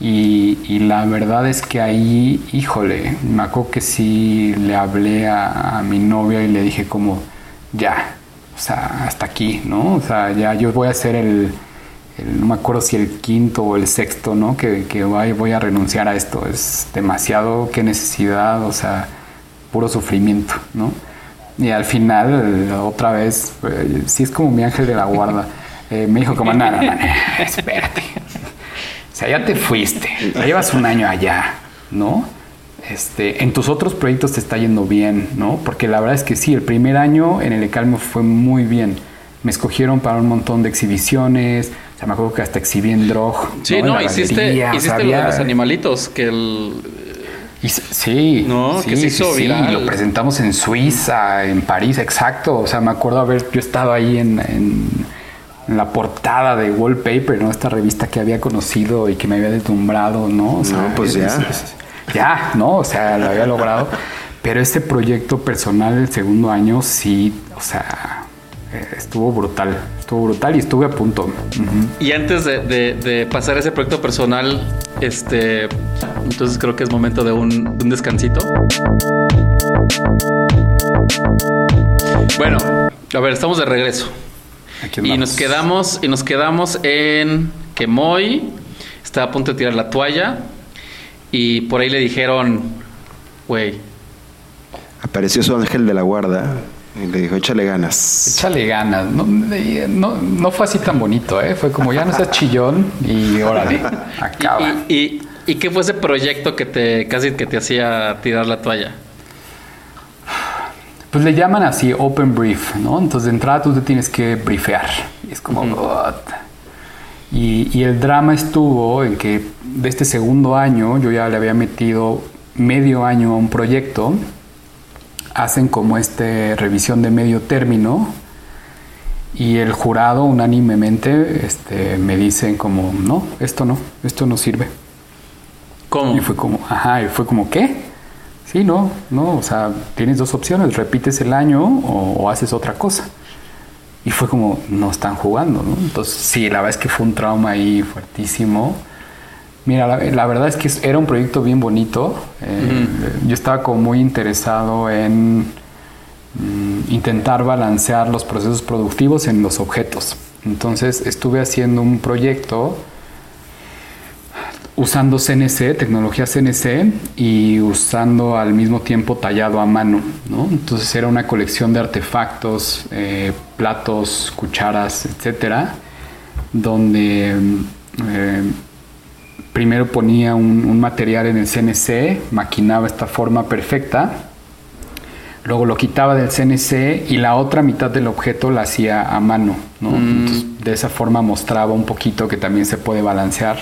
Y, la verdad es que ahí, híjole, me acuerdo que sí le hablé a, mi novia y le dije como, ya, o sea, hasta aquí, ¿no? O sea, ya yo voy a hacer el, el no me acuerdo si el quinto o el sexto, ¿no? Que, que voy, voy, a renunciar a esto. Es demasiado, qué necesidad, o sea, puro sufrimiento, ¿no? Y al final, otra vez, eh, sí es como mi ángel de la guarda, eh, me dijo como, nada, nada, espérate. O sea, ya te fuiste, ya llevas un año allá, ¿no? Este, en tus otros proyectos te está yendo bien, ¿no? Porque la verdad es que sí, el primer año en el ECAL me fue muy bien. Me escogieron para un montón de exhibiciones. O sea, me acuerdo que hasta exhibí en Drog. Sí, no, no hiciste, hiciste lo de los animalitos, que el... Y, sí, no, sí, que se hizo sí, viral. Sí, lo presentamos en Suiza, en París, exacto. O sea, me acuerdo haber yo estado ahí en, en, en, la portada de Wallpaper, ¿no? Esta revista que había conocido y que me había deslumbrado, ¿no? O sea, no, pues es, ya. Es, es, ya, ¿no? O sea, lo había logrado. Pero este proyecto personal del segundo año sí, o sea, estuvo brutal. Estuvo brutal y estuve a punto. Uh -huh. Y antes de, de, de, pasar ese proyecto personal, este, entonces creo que es momento de un, un descansito. Bueno, a ver, estamos de regreso. Y nos quedamos, y nos quedamos en que Moy está a punto de tirar la toalla. Y por ahí le dijeron, güey. Apareció su ángel de la guarda y le dijo, échale ganas. Échale ganas. No, no, no fue así tan bonito, ¿eh? Fue como, ya no seas chillón y órale, acaba. ¿Y, y, y qué fue ese proyecto que te casi que te hacía tirar la toalla? Pues le llaman así open brief, ¿no? Entonces de entrada tú te tienes que briefear. Y es como, -huh. Y, y, el drama estuvo en que de este segundo año yo ya le había metido medio año a un proyecto. Hacen como este revisión de medio término. Y el jurado unánimemente este, me dicen como, no, esto no, esto no sirve. ¿Cómo? Y fue como, ajá, y fue como, ¿qué? Sí, no, no, o sea, tienes dos opciones, repites el año o, o haces otra cosa. Y fue como, no están jugando, ¿no? Entonces, sí, la verdad es que fue un trauma ahí fuertísimo. Mira, la, la verdad es que era un proyecto bien bonito. Eh, uh -huh. Yo estaba como muy interesado en mm, intentar balancear los procesos productivos en los objetos. Entonces, estuve haciendo un proyecto usando CNC, tecnología CNC y usando al mismo tiempo tallado a mano, ¿no? Entonces era una colección de artefactos, eh, platos, cucharas, etcétera, donde eh, primero ponía un, un, material en el CNC, maquinaba esta forma perfecta, luego lo quitaba del CNC y la otra mitad del objeto la hacía a mano, ¿no? Mm. Entonces, de esa forma mostraba un poquito que también se puede balancear.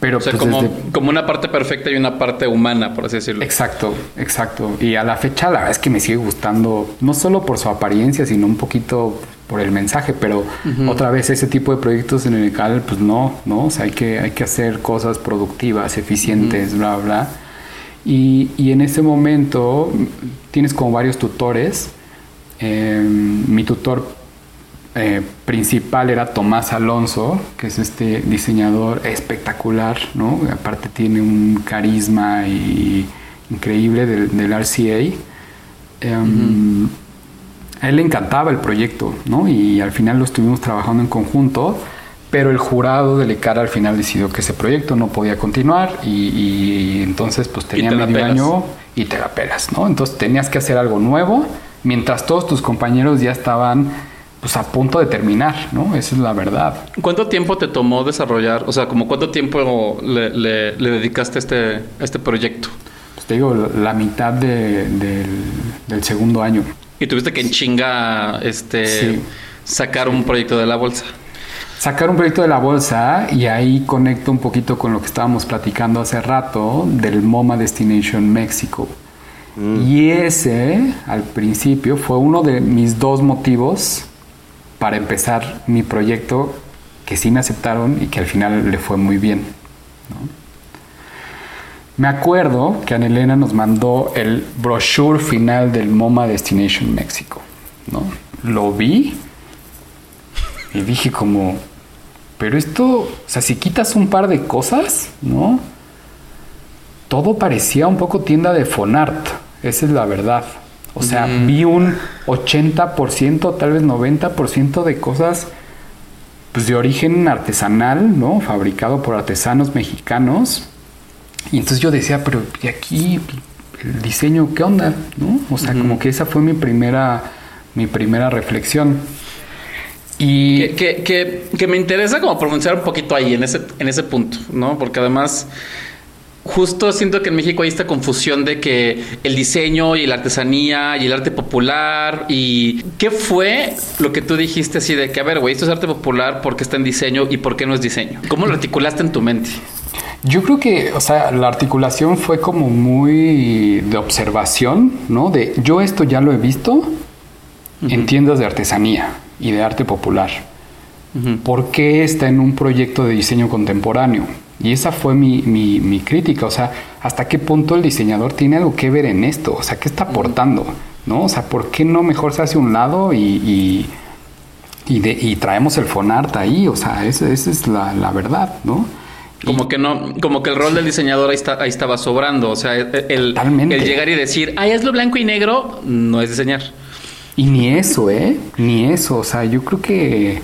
Pero o sea, pues como, desde... como, una parte perfecta y una parte humana, por así decirlo. Exacto, exacto. Y a la fecha la verdad es que me sigue gustando, no solo por su apariencia, sino un poquito por el mensaje, pero otra vez ese tipo de proyectos en el CAL, pues no, ¿no? O sea, hay que, hay que hacer cosas productivas, eficientes, bla, bla. Y, y, en ese momento tienes como varios tutores. Eh, mi tutor eh, principal era Tomás Alonso, que es este diseñador espectacular, ¿no? Aparte tiene un carisma y, increíble del, del RCA. Em, a él le encantaba el proyecto, ¿no? Y al final lo estuvimos trabajando en conjunto, pero el jurado de Lecara al final decidió que ese proyecto no podía continuar y, entonces pues tenía medio año y te la pelas, ¿no? Entonces tenías que hacer algo nuevo mientras todos tus compañeros ya estaban pues a punto de terminar, ¿no? Esa es la verdad. ¿Cuánto tiempo te tomó desarrollar? O sea, como cuánto tiempo le, dedicaste a este, este proyecto? Pues te digo, la mitad del, segundo año. Y tuviste que en chinga este, sacar un proyecto de la bolsa. Sacar un proyecto de la bolsa y ahí conecto un poquito con lo que estábamos platicando hace rato del MoMA Destination México. Mm. Y ese, al principio, fue uno de mis dos motivos para empezar mi proyecto que sí me aceptaron y que al final le fue muy bien. Me acuerdo que Anelena nos mandó el brochure final del MoMA Destination México. ¿no? Lo vi y dije como, pero esto, o sea, si quitas un par de cosas, ¿no? Todo parecía un poco tienda de Fonart, esa es la verdad. O sea, vi un 80%, tal vez 90% de cosas pues, de origen artesanal, ¿no? Fabricado por artesanos mexicanos. Y entonces yo decía, pero ¿y aquí el diseño qué onda? ¿No? O sea, como que esa fue mi primera, mi primera reflexión. Y que, que, que, me interesa como pronunciar un poquito ahí, en ese, en ese punto, ¿no? Porque además justo siento que en México hay esta confusión de que el diseño y la artesanía y el arte popular y qué fue lo que tú dijiste así de que a ver, güey, esto es arte popular porque está en diseño y por qué no es diseño. ¿Cómo lo articulaste en tu mente? Yo creo que, o sea, la articulación fue como muy de observación, ¿no? De yo esto ya lo he visto en tiendas de artesanía y de arte popular. ¿Por qué está en un proyecto de diseño contemporáneo? Y esa fue mi, mi, crítica, o sea, hasta qué punto el diseñador tiene algo que ver en esto, o sea, ¿qué está aportando? ¿No? O sea, ¿por qué no mejor se hace un lado y, y, de, y traemos el fonart ahí? O sea, esa, es la, la, verdad, ¿no? Como que no, como que el rol del diseñador ahí, está, ahí estaba sobrando. O sea, el, el llegar y decir, ay, es lo blanco y negro, no es diseñar. Y ni eso, ¿eh? Ni eso. O sea, yo creo que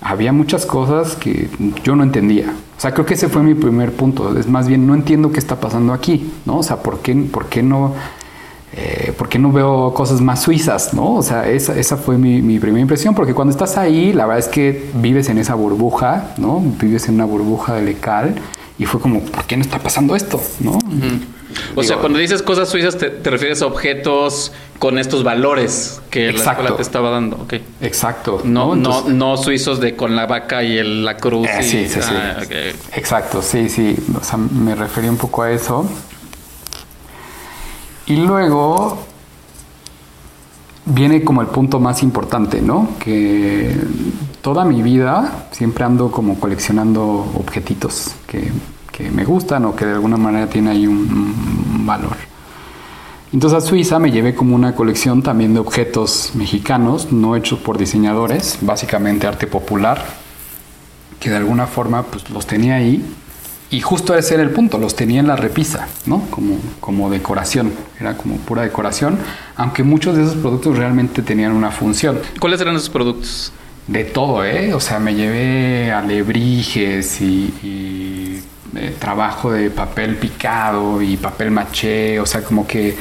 había muchas cosas que yo no entendía. O sea, creo que ese fue mi primer punto. Es más bien, no entiendo qué está pasando aquí, ¿no? O sea, ¿por qué, por qué no... Eh, ¿Por qué no veo cosas más suizas? ¿no? O sea, esa, esa fue mi, mi, primera impresión, porque cuando estás ahí, la verdad es que vives en esa burbuja, ¿no? Vives en una burbuja de lecal y fue como, ¿por qué no está pasando esto? ¿no? O sea, cuando dices cosas suizas, te, refieres a objetos con estos valores que la escuela te estaba dando. Okay. Exacto. No, no, no, suizos de con la vaca y el, la cruz. Eh, sí, sí, sí. Ah, Exacto, sí, sí. O sea, me refería un poco a eso. Y luego viene como el punto más importante, ¿no? Que toda mi vida siempre ando como coleccionando objetitos que que me gustan o que de alguna manera tiene ahí un, valor. Entonces a Suiza me llevé como una colección también de objetos mexicanos, no hechos por diseñadores, básicamente arte popular, que de alguna forma pues los tenía ahí y justo ese era el punto, los tenía en la repisa, ¿no? Como, como decoración, era como pura decoración, aunque muchos de esos productos realmente tenían una función. ¿Cuáles eran esos productos? De todo, ¿eh? O sea, me llevé alebrijes y trabajo de papel picado y papel maché, o sea, como que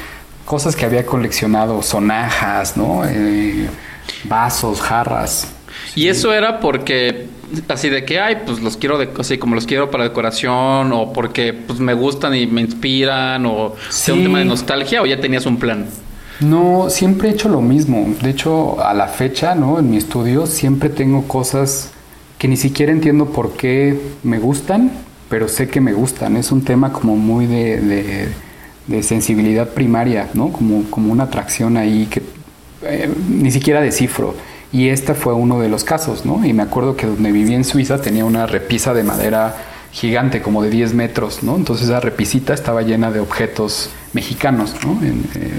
cosas que había coleccionado, sonajas, ¿no? Eh, vasos, jarras. Y eso era porque así de que, ay, pues los quiero, de, así como los quiero para decoración o porque pues me gustan y me inspiran o sea un tema de nostalgia o ya tenías un plan. No, siempre he hecho lo mismo. De hecho, a la fecha, ¿no? En mi estudio siempre tengo cosas que ni siquiera entiendo por qué me gustan, pero sé que me gustan. Es un tema como muy de, de, sensibilidad primaria, ¿no? Como, como una atracción ahí que eh, ni siquiera descifro. Y este fue uno de los casos, ¿no? Y me acuerdo que donde vivía en Suiza tenía una repisa de madera gigante, como de 10 metros, ¿no? Entonces esa repisita estaba llena de objetos mexicanos, ¿no? En, eh,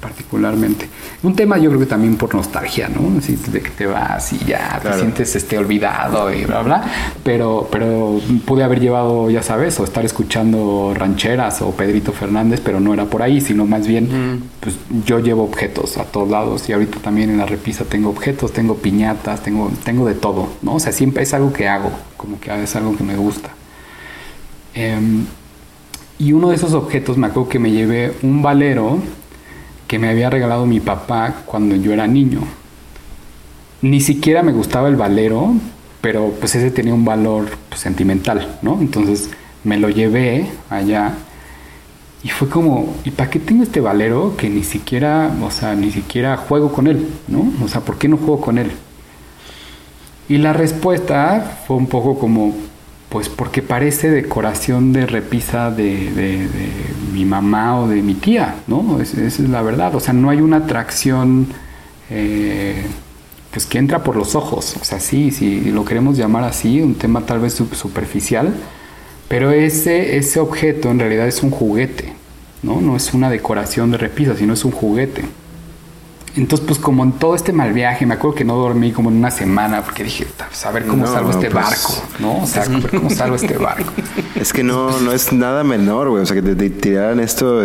particularmente. Un tema yo creo que también por nostalgia, ¿no? Así de que te vas y ya te sientes este, olvidado y bla, bla. Pero, pero pude haber llevado, ya sabes, o estar escuchando rancheras o Pedrito Fernández, pero no era por ahí, sino más bien, pues yo llevo objetos a todos lados y ahorita también en la repisa tengo objetos, tengo piñatas, tengo, tengo de todo, ¿no? O sea, siempre es algo que hago, como que es algo que me gusta. Em, y uno de esos objetos me acuerdo que me llevé un valero que me había regalado mi papá cuando yo era niño. Ni siquiera me gustaba el valero, pero pues ese tenía un valor pues, sentimental, ¿no? Entonces me lo llevé allá y fue como, ¿y para qué tengo este valero que ni siquiera, o sea, ni siquiera juego con él, ¿no? O sea, ¿por qué no juego con él? Y la respuesta fue un poco como, pues porque parece decoración de repisa de, mi mamá o de mi tía, ¿no? esa es la verdad. O sea, no hay una atracción eh, pues que entra por los ojos. O sea, sí, si lo queremos llamar así, un tema tal vez superficial, pero ese, ese objeto en realidad es un juguete, ¿no? No es una decoración de repisa, sino es un juguete. Entonces, pues como en todo este mal viaje, me acuerdo que no dormí como en una semana porque dije, pues, a ver cómo salgo este pues, barco, ¿no? O sea, a ver cómo salgo este barco. Es que no, no es nada menor, güey. O sea, que te, tiraran esto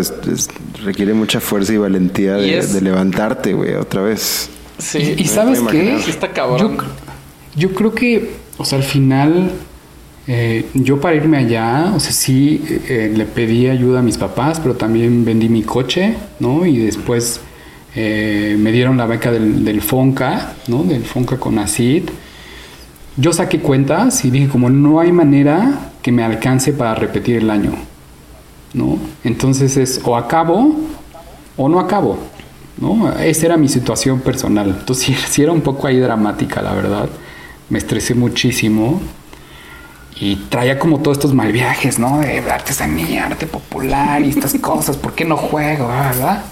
requiere mucha fuerza y valentía de, levantarte, güey, otra vez. Sí. Y, sabes qué? Está cabrón. Yo, yo, creo que, o sea, al final, eh, yo para irme allá, o sea, sí eh, le pedí ayuda a mis papás, pero también vendí mi coche, ¿no? Y después eh, me dieron la beca del, FONCA, ¿no? Del FONCA con ACID. Yo saqué cuentas y dije como no hay manera que me alcance para repetir el año, ¿no? Entonces es o acabo o no acabo, ¿no? Esa era mi situación personal. Entonces sí, era un poco ahí dramática, la verdad. Me estresé muchísimo y traía como todos estos mal viajes, ¿no? De artesanía, arte popular y estas cosas. ¿Por qué no juego? ¿verdad?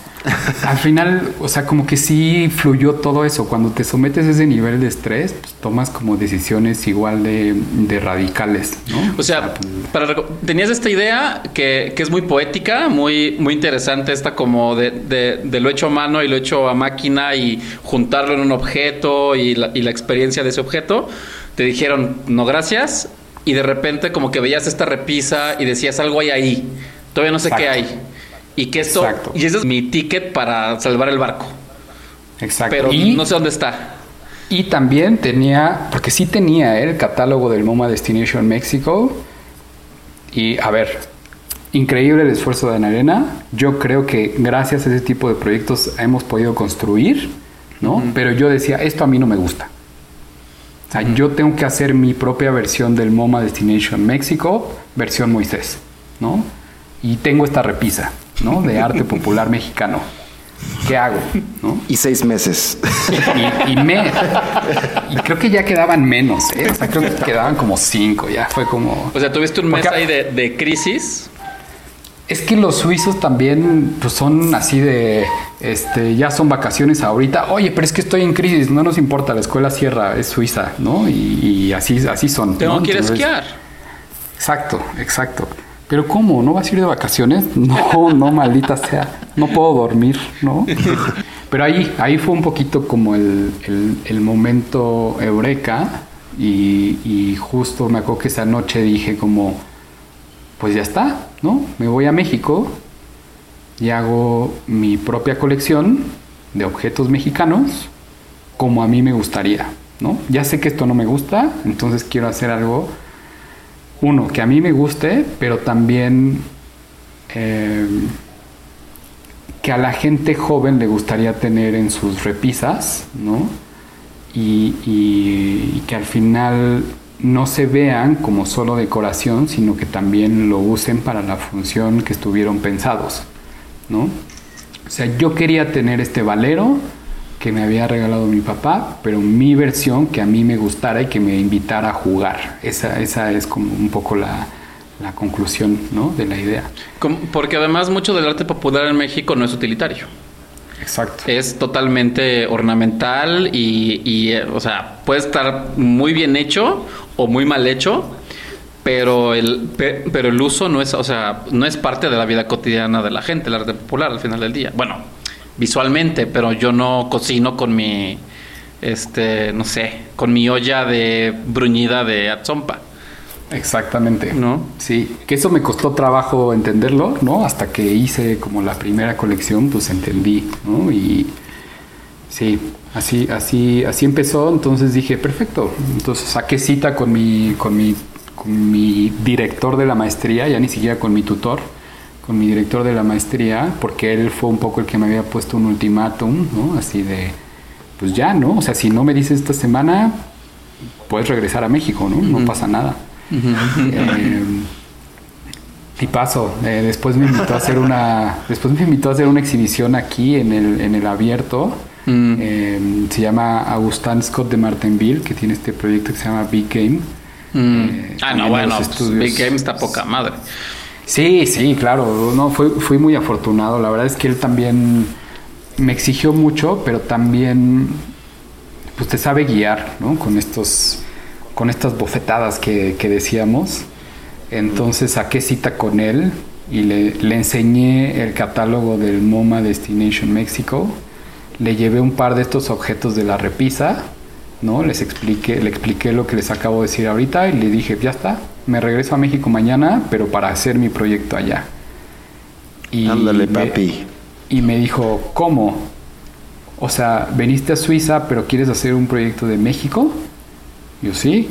Al final, o sea, como que sí fluyó todo eso. Cuando te sometes a ese nivel de estrés, pues tomas como decisiones igual de, radicales, ¿no? O sea, para, tenías esta idea que, es muy poética, muy, muy interesante, esta como de, lo hecho a mano y lo hecho a máquina y juntarlo en un objeto y la, y la experiencia de ese objeto. Te dijeron, no gracias, y de repente como que veías esta repisa y decías algo hay ahí. Todavía no sé qué hay. Y que esto. Y ese es mi ticket para salvar el barco. Exacto. Pero no sé dónde está. Y también tenía, porque sí tenía el catálogo del MoMA Destination México. Y a ver, increíble el esfuerzo de Ana Elena. Yo creo que gracias a ese tipo de proyectos hemos podido construir, ¿no? Pero yo decía, esto a mí no me gusta. O sea, yo tengo que hacer mi propia versión del MoMA Destination México, versión Moisés, ¿no? Y tengo esta repisa. ¿No? De arte popular mexicano. ¿Qué hago? Y seis meses. Y, me, y creo que ya quedaban menos, ¿eh? O sea, creo que quedaban como cinco, ya fue como... O sea, tuviste un mes ahí de, crisis. Es que los suizos también pues son así de, este, ya son vacaciones ahorita. Oye, pero es que estoy en crisis, no nos importa, la escuela cierra, es Suiza, ¿no? Y, así, así son. Tengo que ir a esquiar. Exacto, exacto. Pero ¿cómo? ¿No vas a ir de vacaciones? No, no, maldita sea. No puedo dormir, ¿no? Pero ahí, ahí fue un poquito como el, momento eureka y, y, justo me acuerdo que esa noche dije como, pues ya está, ¿no? Me voy a México y hago mi propia colección de objetos mexicanos como a mí me gustaría, ¿no? Ya sé que esto no me gusta, entonces quiero hacer algo uno, que a mí me guste, pero también eh, que a la gente joven le gustaría tener en sus repisas, ¿no? Y, que al final no se vean como solo decoración, sino que también lo usen para la función que estuvieron pensados, ¿no? O sea, yo quería tener este valero, que me había regalado mi papá, pero mi versión que a mí me gustara y que me invitara a jugar. Esa, esa es como un poco la, la conclusión ¿no? de la idea. Porque además mucho del arte popular en México no es utilitario. Exacto. Es totalmente ornamental y, y, eh, o sea, puede estar muy bien hecho o muy mal hecho, pero el, pe- pero el uso no es, o sea, no es parte de la vida cotidiana de la gente, el arte popular al final del día. Bueno, visualmente, pero yo no cocino con mi, este, no sé, con mi olla de bruñida de atzompa, Exactamente. ¿no? Sí, que eso me costó trabajo entenderlo, ¿no? Hasta que hice como la primera colección, pues entendí, ¿no? Y sí, así, así, así empezó. Entonces dije, perfecto. Entonces saqué cita con mi, con mi, con mi director de la maestría, ya ni siquiera con mi tutor, con mi director de la maestría, porque él fue un poco el que me había puesto un ultimátum, ¿no? Así de, pues ya, ¿no? O sea, si no me dices esta semana, puedes regresar a México, ¿no? No pasa nada. Eh, y paso, eh, después me invitó a hacer una, después me invitó a hacer una exhibición aquí en el, en el abierto. Eh, se llama Agustín Scott de Martinville, que tiene este proyecto que se llama Big Game. Eh, ah, no, en bueno, pues. Big Game está poca madre. Sí, sí, claro. No, fui, muy afortunado. La verdad es que él también me exigió mucho, pero también pues te sabe guiar, ¿no? Con estos, con estas bofetadas que, decíamos. Entonces saqué cita con él y le, le enseñé el catálogo del MoMA Destination México. Le llevé un par de estos objetos de la repisa, ¿no? Les expliqué, le expliqué lo que les acabo de decir ahorita y le dije, ya está, me regreso a México mañana, pero para hacer mi proyecto allá. Y Ándale, me- papi. y me dijo, ¿cómo? O sea, veniste a Suiza, pero quieres hacer un proyecto de México? Yo sí.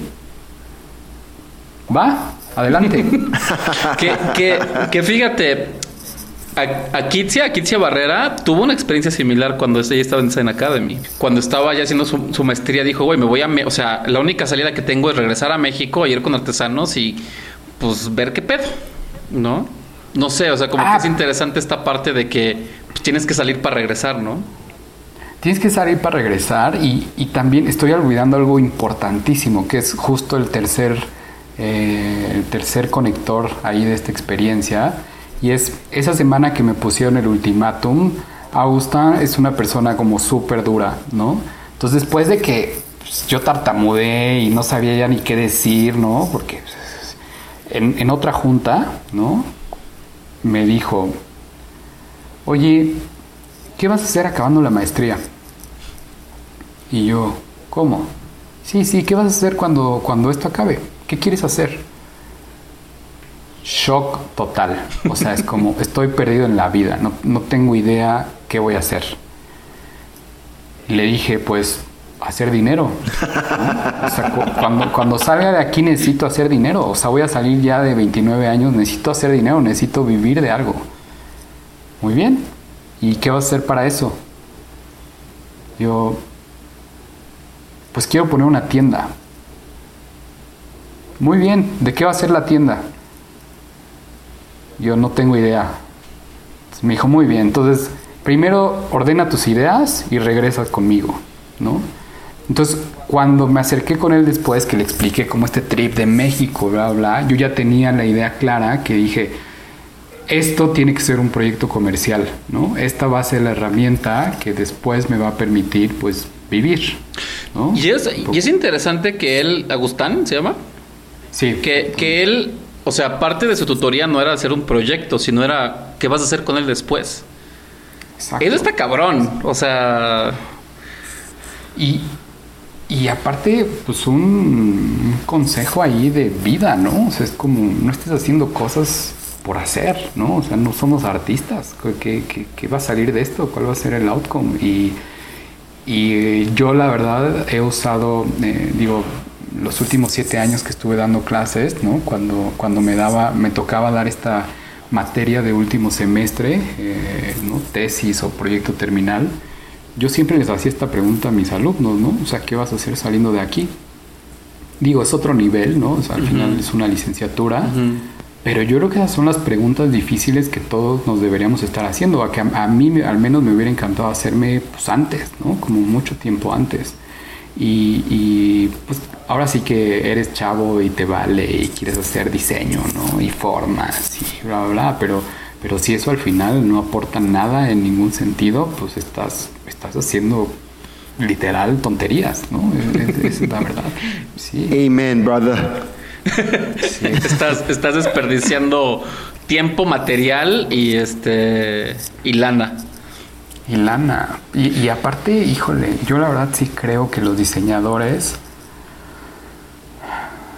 Va, adelante. que, que, que fíjate, a, a Kitsia, a Kitsia Barrera, tuvo una experiencia similar cuando ella estaba en Zen Academy. Cuando estaba ya haciendo su, su maestría, dijo, güey, me voy a... Me o sea, la única salida que tengo es regresar a México, ir con artesanos y pues ver qué pedo, ¿no? No sé, o sea, como Ah. que es interesante esta parte de que pues, tienes que salir para regresar, ¿no? Tienes que salir para regresar y, y también estoy olvidando algo importantísimo, que es justo el tercer, eh, el tercer conector ahí de esta experiencia. Y es esa semana que me pusieron el ultimátum, Augusta es una persona como súper dura, ¿no? Entonces después de que pues, yo tartamudeé y no sabía ya ni qué decir, ¿no? Porque pues, en, en otra junta, ¿no? Me dijo, oye, ¿qué vas a hacer acabando la maestría? Y yo, ¿cómo? Sí, sí, ¿qué vas a hacer cuando, cuando esto acabe? ¿Qué quieres hacer? Shock total. O sea, es como, estoy perdido en la vida, no, no tengo idea qué voy a hacer. Le dije, pues, hacer dinero. O sea, cu- cuando, cuando salga de aquí necesito hacer dinero. O sea, voy a salir ya de 29 años, necesito hacer dinero, necesito vivir de algo. Muy bien. ¿Y qué vas a hacer para eso? Yo, pues quiero poner una tienda. Muy bien, ¿de qué va a ser la tienda? Yo no tengo idea. Entonces me dijo, muy bien, entonces primero ordena tus ideas y regresas conmigo, ¿no? Entonces, cuando me acerqué con él después, que le expliqué cómo este trip de México, bla, bla, yo ya tenía la idea clara que dije, esto tiene que ser un proyecto comercial, ¿no? Esta va a ser la herramienta que después me va a permitir, pues, vivir, ¿no? Y es, y es interesante que él, Agustán, ¿se llama? Sí. Que, que él, o sea, parte de su tutoría no era hacer un proyecto, sino era qué vas a hacer con él después. Exacto. Eso está cabrón, o sea... Y, y aparte, pues un, un consejo ahí de vida, ¿no? O sea, es como, no estés haciendo cosas por hacer, ¿no? O sea, no somos artistas. ¿Qué, qué- qué va a salir de esto? ¿Cuál va a ser el outcome? Y, y yo, la verdad, he usado, eh, digo, los últimos siete años que estuve dando clases, ¿no? Cuando, cuando me daba, me tocaba dar esta materia de último semestre, eh, ¿no? Tesis o proyecto terminal. Yo siempre les hacía esta pregunta a mis alumnos, ¿no? O sea, ¿qué vas a hacer saliendo de aquí? Digo, es otro nivel, ¿no? O sea, al final es una licenciatura. Pero yo creo que esas son las preguntas difíciles que todos nos deberíamos estar haciendo. A que a, a mí al menos me hubiera encantado hacerme pues antes, ¿no? Como mucho tiempo antes. Y, y, pues ahora sí que eres chavo y te vale y quieres hacer diseño, ¿no? Y formas y bla, bla, bla. Pero, Pero si eso al final no aporta nada en ningún sentido, pues estás, estás haciendo literal tonterías, ¿no? Es, es la verdad. Sí. Amen, brother. Estás, estás desperdiciando tiempo, material y este y lana. Y lana. Y, aparte, híjole, yo la verdad sí creo que los diseñadores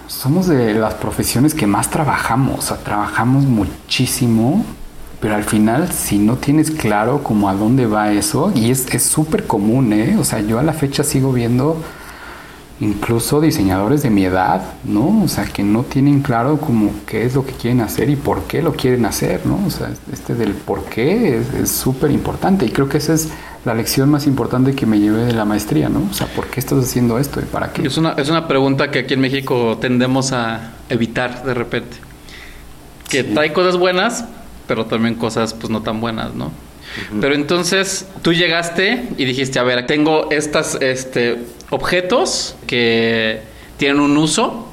somos de las profesiones que más trabajamos. O sea, trabajamos muchísimo, pero al final, si no tienes claro como a dónde va eso, y es es súper común, ¿eh? O sea, yo a la fecha sigo viendo incluso diseñadores de mi edad, ¿no? O sea, que no tienen claro como qué es lo que quieren hacer y por qué lo quieren hacer, ¿no? O sea, este del por qué es- súper importante y creo que esa es la lección más importante que me llevé de la maestría, ¿no? O sea, ¿por qué estás haciendo esto y para qué? Es una, es una pregunta que aquí en México tendemos a evitar de repente. Que trae cosas buenas, pero también cosas pues no tan buenas, ¿no? Pero entonces tú llegaste y dijiste, a ver, tengo estas este, objetos que tienen un uso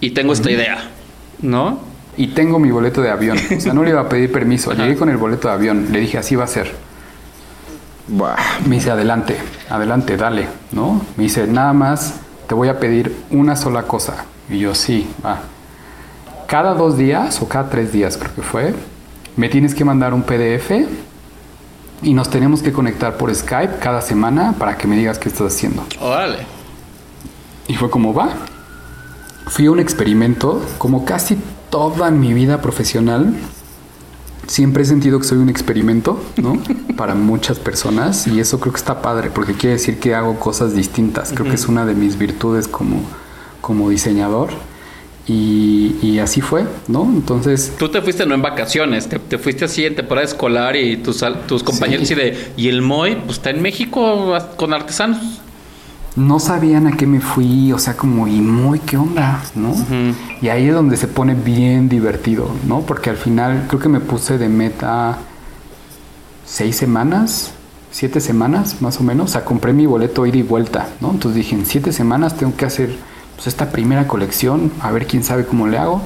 y tengo esta idea, ¿no? Y tengo mi boleto de avión, o sea, no le iba a pedir permiso, llegué con el boleto de avión, le dije, así va a ser. Buah. Me dice, adelante, adelante, dale, ¿no? Me dice, nada más te voy a pedir una sola cosa. Y yo, sí, va. Cada dos días, o cada tres días creo que fue, me tienes que mandar un PDF y nos tenemos que conectar por Skype cada semana para que me digas qué estás haciendo. Órale. Y fue como va. Fui a un experimento, como casi toda mi vida profesional. Siempre he sentido que soy un experimento, ¿no? Para muchas personas. Y eso creo que está padre, porque quiere decir que hago cosas distintas. Creo que es una de mis virtudes como, como diseñador. Y, y así fue, ¿no? Entonces, Tú te fuiste no en vacaciones, te, te fuiste así en temporada escolar y tus, tus compañeros Sí. así de, y el MOI, pues está en México con artesanos. no sabían a qué me fui, o sea, como, y muy, ¿qué onda? ¿No? Y ahí es donde se pone bien divertido, ¿no? Porque al final creo que me puse de meta seis semanas, siete semanas más o menos, o sea, compré mi boleto ida y vuelta, ¿no? Entonces dije, en siete semanas tengo que hacer pues, esta primera colección, a ver quién sabe cómo le hago.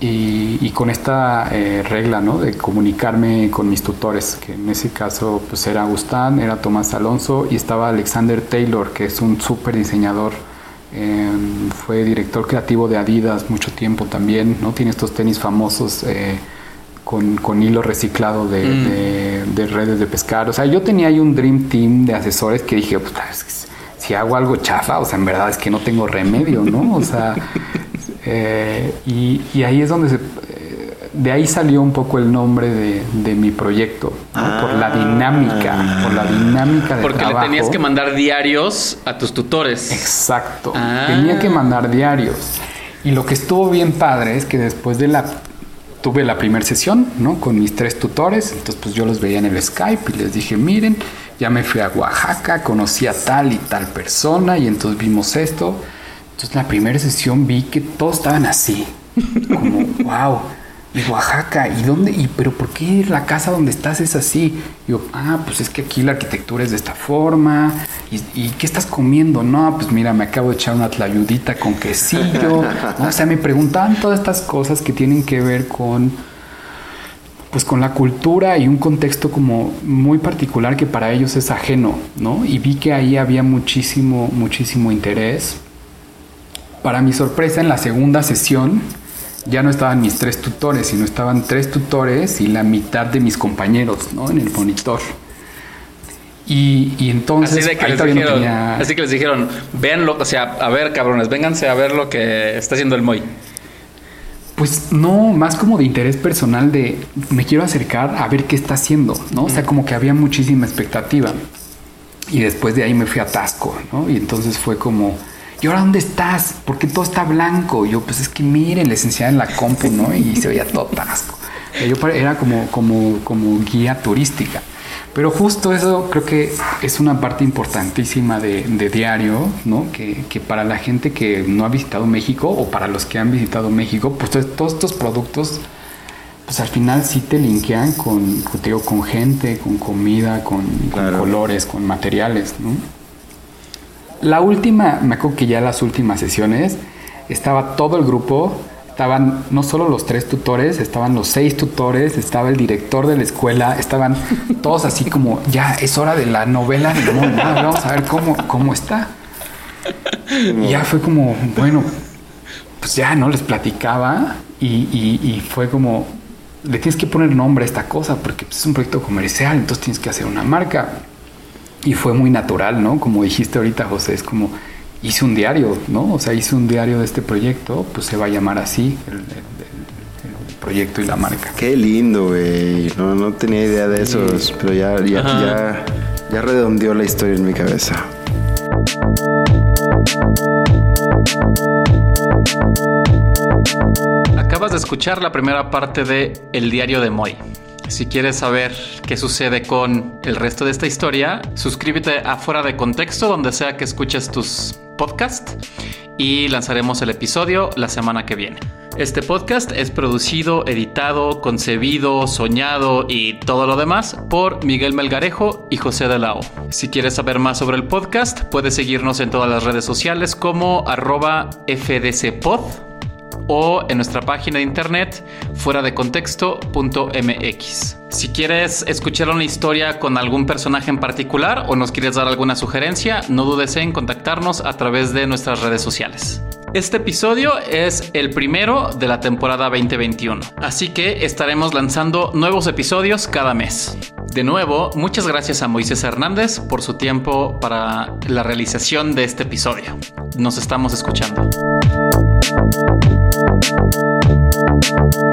Y, y con esta eh, regla, ¿no? De comunicarme con mis tutores, que en ese caso pues era Agustán, era Tomás Alonso y estaba Alexander Taylor, que es un súper diseñador, eh, fue director creativo de Adidas mucho tiempo también, ¿no? Tiene estos tenis famosos eh, con, con hilo reciclado de, de- de redes de pescar. O sea, yo tenía ahí un Dream Team de asesores que dije, "Puta, es que si hago algo chafa, o sea, en verdad es que no tengo remedio, ¿no? O sea, eh, y, y ahí es donde se... eh, De ahí salió un poco el nombre de, de mi proyecto, ¿no? por la dinámica, por la dinámica de Porque trabajo. le tenías que mandar diarios a tus tutores. Exacto. Ah. Tenía que mandar diarios. Y lo que estuvo bien padre es que después de la tuve la primera sesión, ¿no? Con mis tres tutores, entonces pues yo los veía en el Skype y les dije, miren, ya me fui a Oaxaca, conocí a tal y tal persona y entonces vimos esto. Entonces la primera sesión vi que todos estaban así, como, wow, y Oaxaca, ¿y dónde? ¿Y pero por qué la casa donde estás es así? Y yo, ah, pues es que aquí la arquitectura es de esta forma. ¿Y, y qué estás comiendo? No, pues mira, me acabo de echar una tlayudita con quesillo. ¿no? O sea, me preguntaban todas estas cosas que tienen que ver con pues con la cultura y un contexto como muy particular que para ellos es ajeno, ¿no? Y vi que ahí había muchísimo, muchísimo interés. Para mi sorpresa, en la segunda sesión ya no estaban mis tres tutores, sino estaban tres tutores y la mitad de mis compañeros, ¿no? En el monitor. Y, y entonces Así de que les no dijeron, tenía- así que les dijeron, véanlo, o sea, a ver, cabrones, vénganse a ver lo que está haciendo el Moy. Pues no, más como de interés personal de me quiero acercar a ver qué está haciendo, ¿no? O sea, como que había muchísima expectativa. Y después de ahí me fui a Tasco, ¿no? Y entonces fue como, ¿y ahora dónde estás? Porque todo está blanco. Y yo, pues es que miren, les enseñaba en la compu, ¿no? Y se veía todo Tasco. Yo era como, como, como guía turística. Pero justo eso creo que es una parte importantísima de, de diario, ¿no? Que, que para la gente que no ha visitado México o para los que han visitado México, pues to- todos estos productos, pues al final sí te linkean con, digo, con gente, con comida, con, con colores, con materiales, ¿no? La última, me acuerdo que ya las últimas sesiones estaba todo el grupo estaban no solo los tres tutores, estaban los seis tutores, estaba el director de la escuela, estaban todos así como, ya es hora de la novela de vamos a ver cómo, cómo está. Y ya fue como, bueno, pues ya no les platicaba y, y- y fue como, le tienes que poner nombre a esta cosa porque pues, es un proyecto comercial, entonces tienes que hacer una marca. Y fue muy natural, ¿no? Como dijiste ahorita, José, es como hice un diario, ¿no? O sea, hice un diario de este proyecto, pues se va a llamar así el, el- el- el proyecto y la marca. Qué lindo, güey. No, no tenía idea de eso, pero ya, ya, ya redondeó la historia en mi cabeza. Acabas de escuchar la primera parte de El diario de Moy. Si quieres saber qué sucede con el resto de esta historia, suscríbete a Fuera de Contexto, donde sea que escuches tus podcasts, y lanzaremos el episodio la semana que viene. Este podcast es producido, editado, concebido, soñado y todo lo demás por Miguel Melgarejo y José de la O. Si quieres saber más sobre el podcast, puedes seguirnos en todas las redes sociales como arroba fdcpod o en nuestra página de internet fuera de contexto.mx. Si quieres escuchar una historia con algún personaje en particular o nos quieres dar alguna sugerencia, no dudes en contactarnos a través de nuestras redes sociales. Este episodio es el primero de la temporada 2021, así que estaremos lanzando nuevos episodios cada mes. De nuevo, muchas gracias a Moisés Hernández por su tiempo para la realización de este episodio. Nos estamos escuchando. Thank you.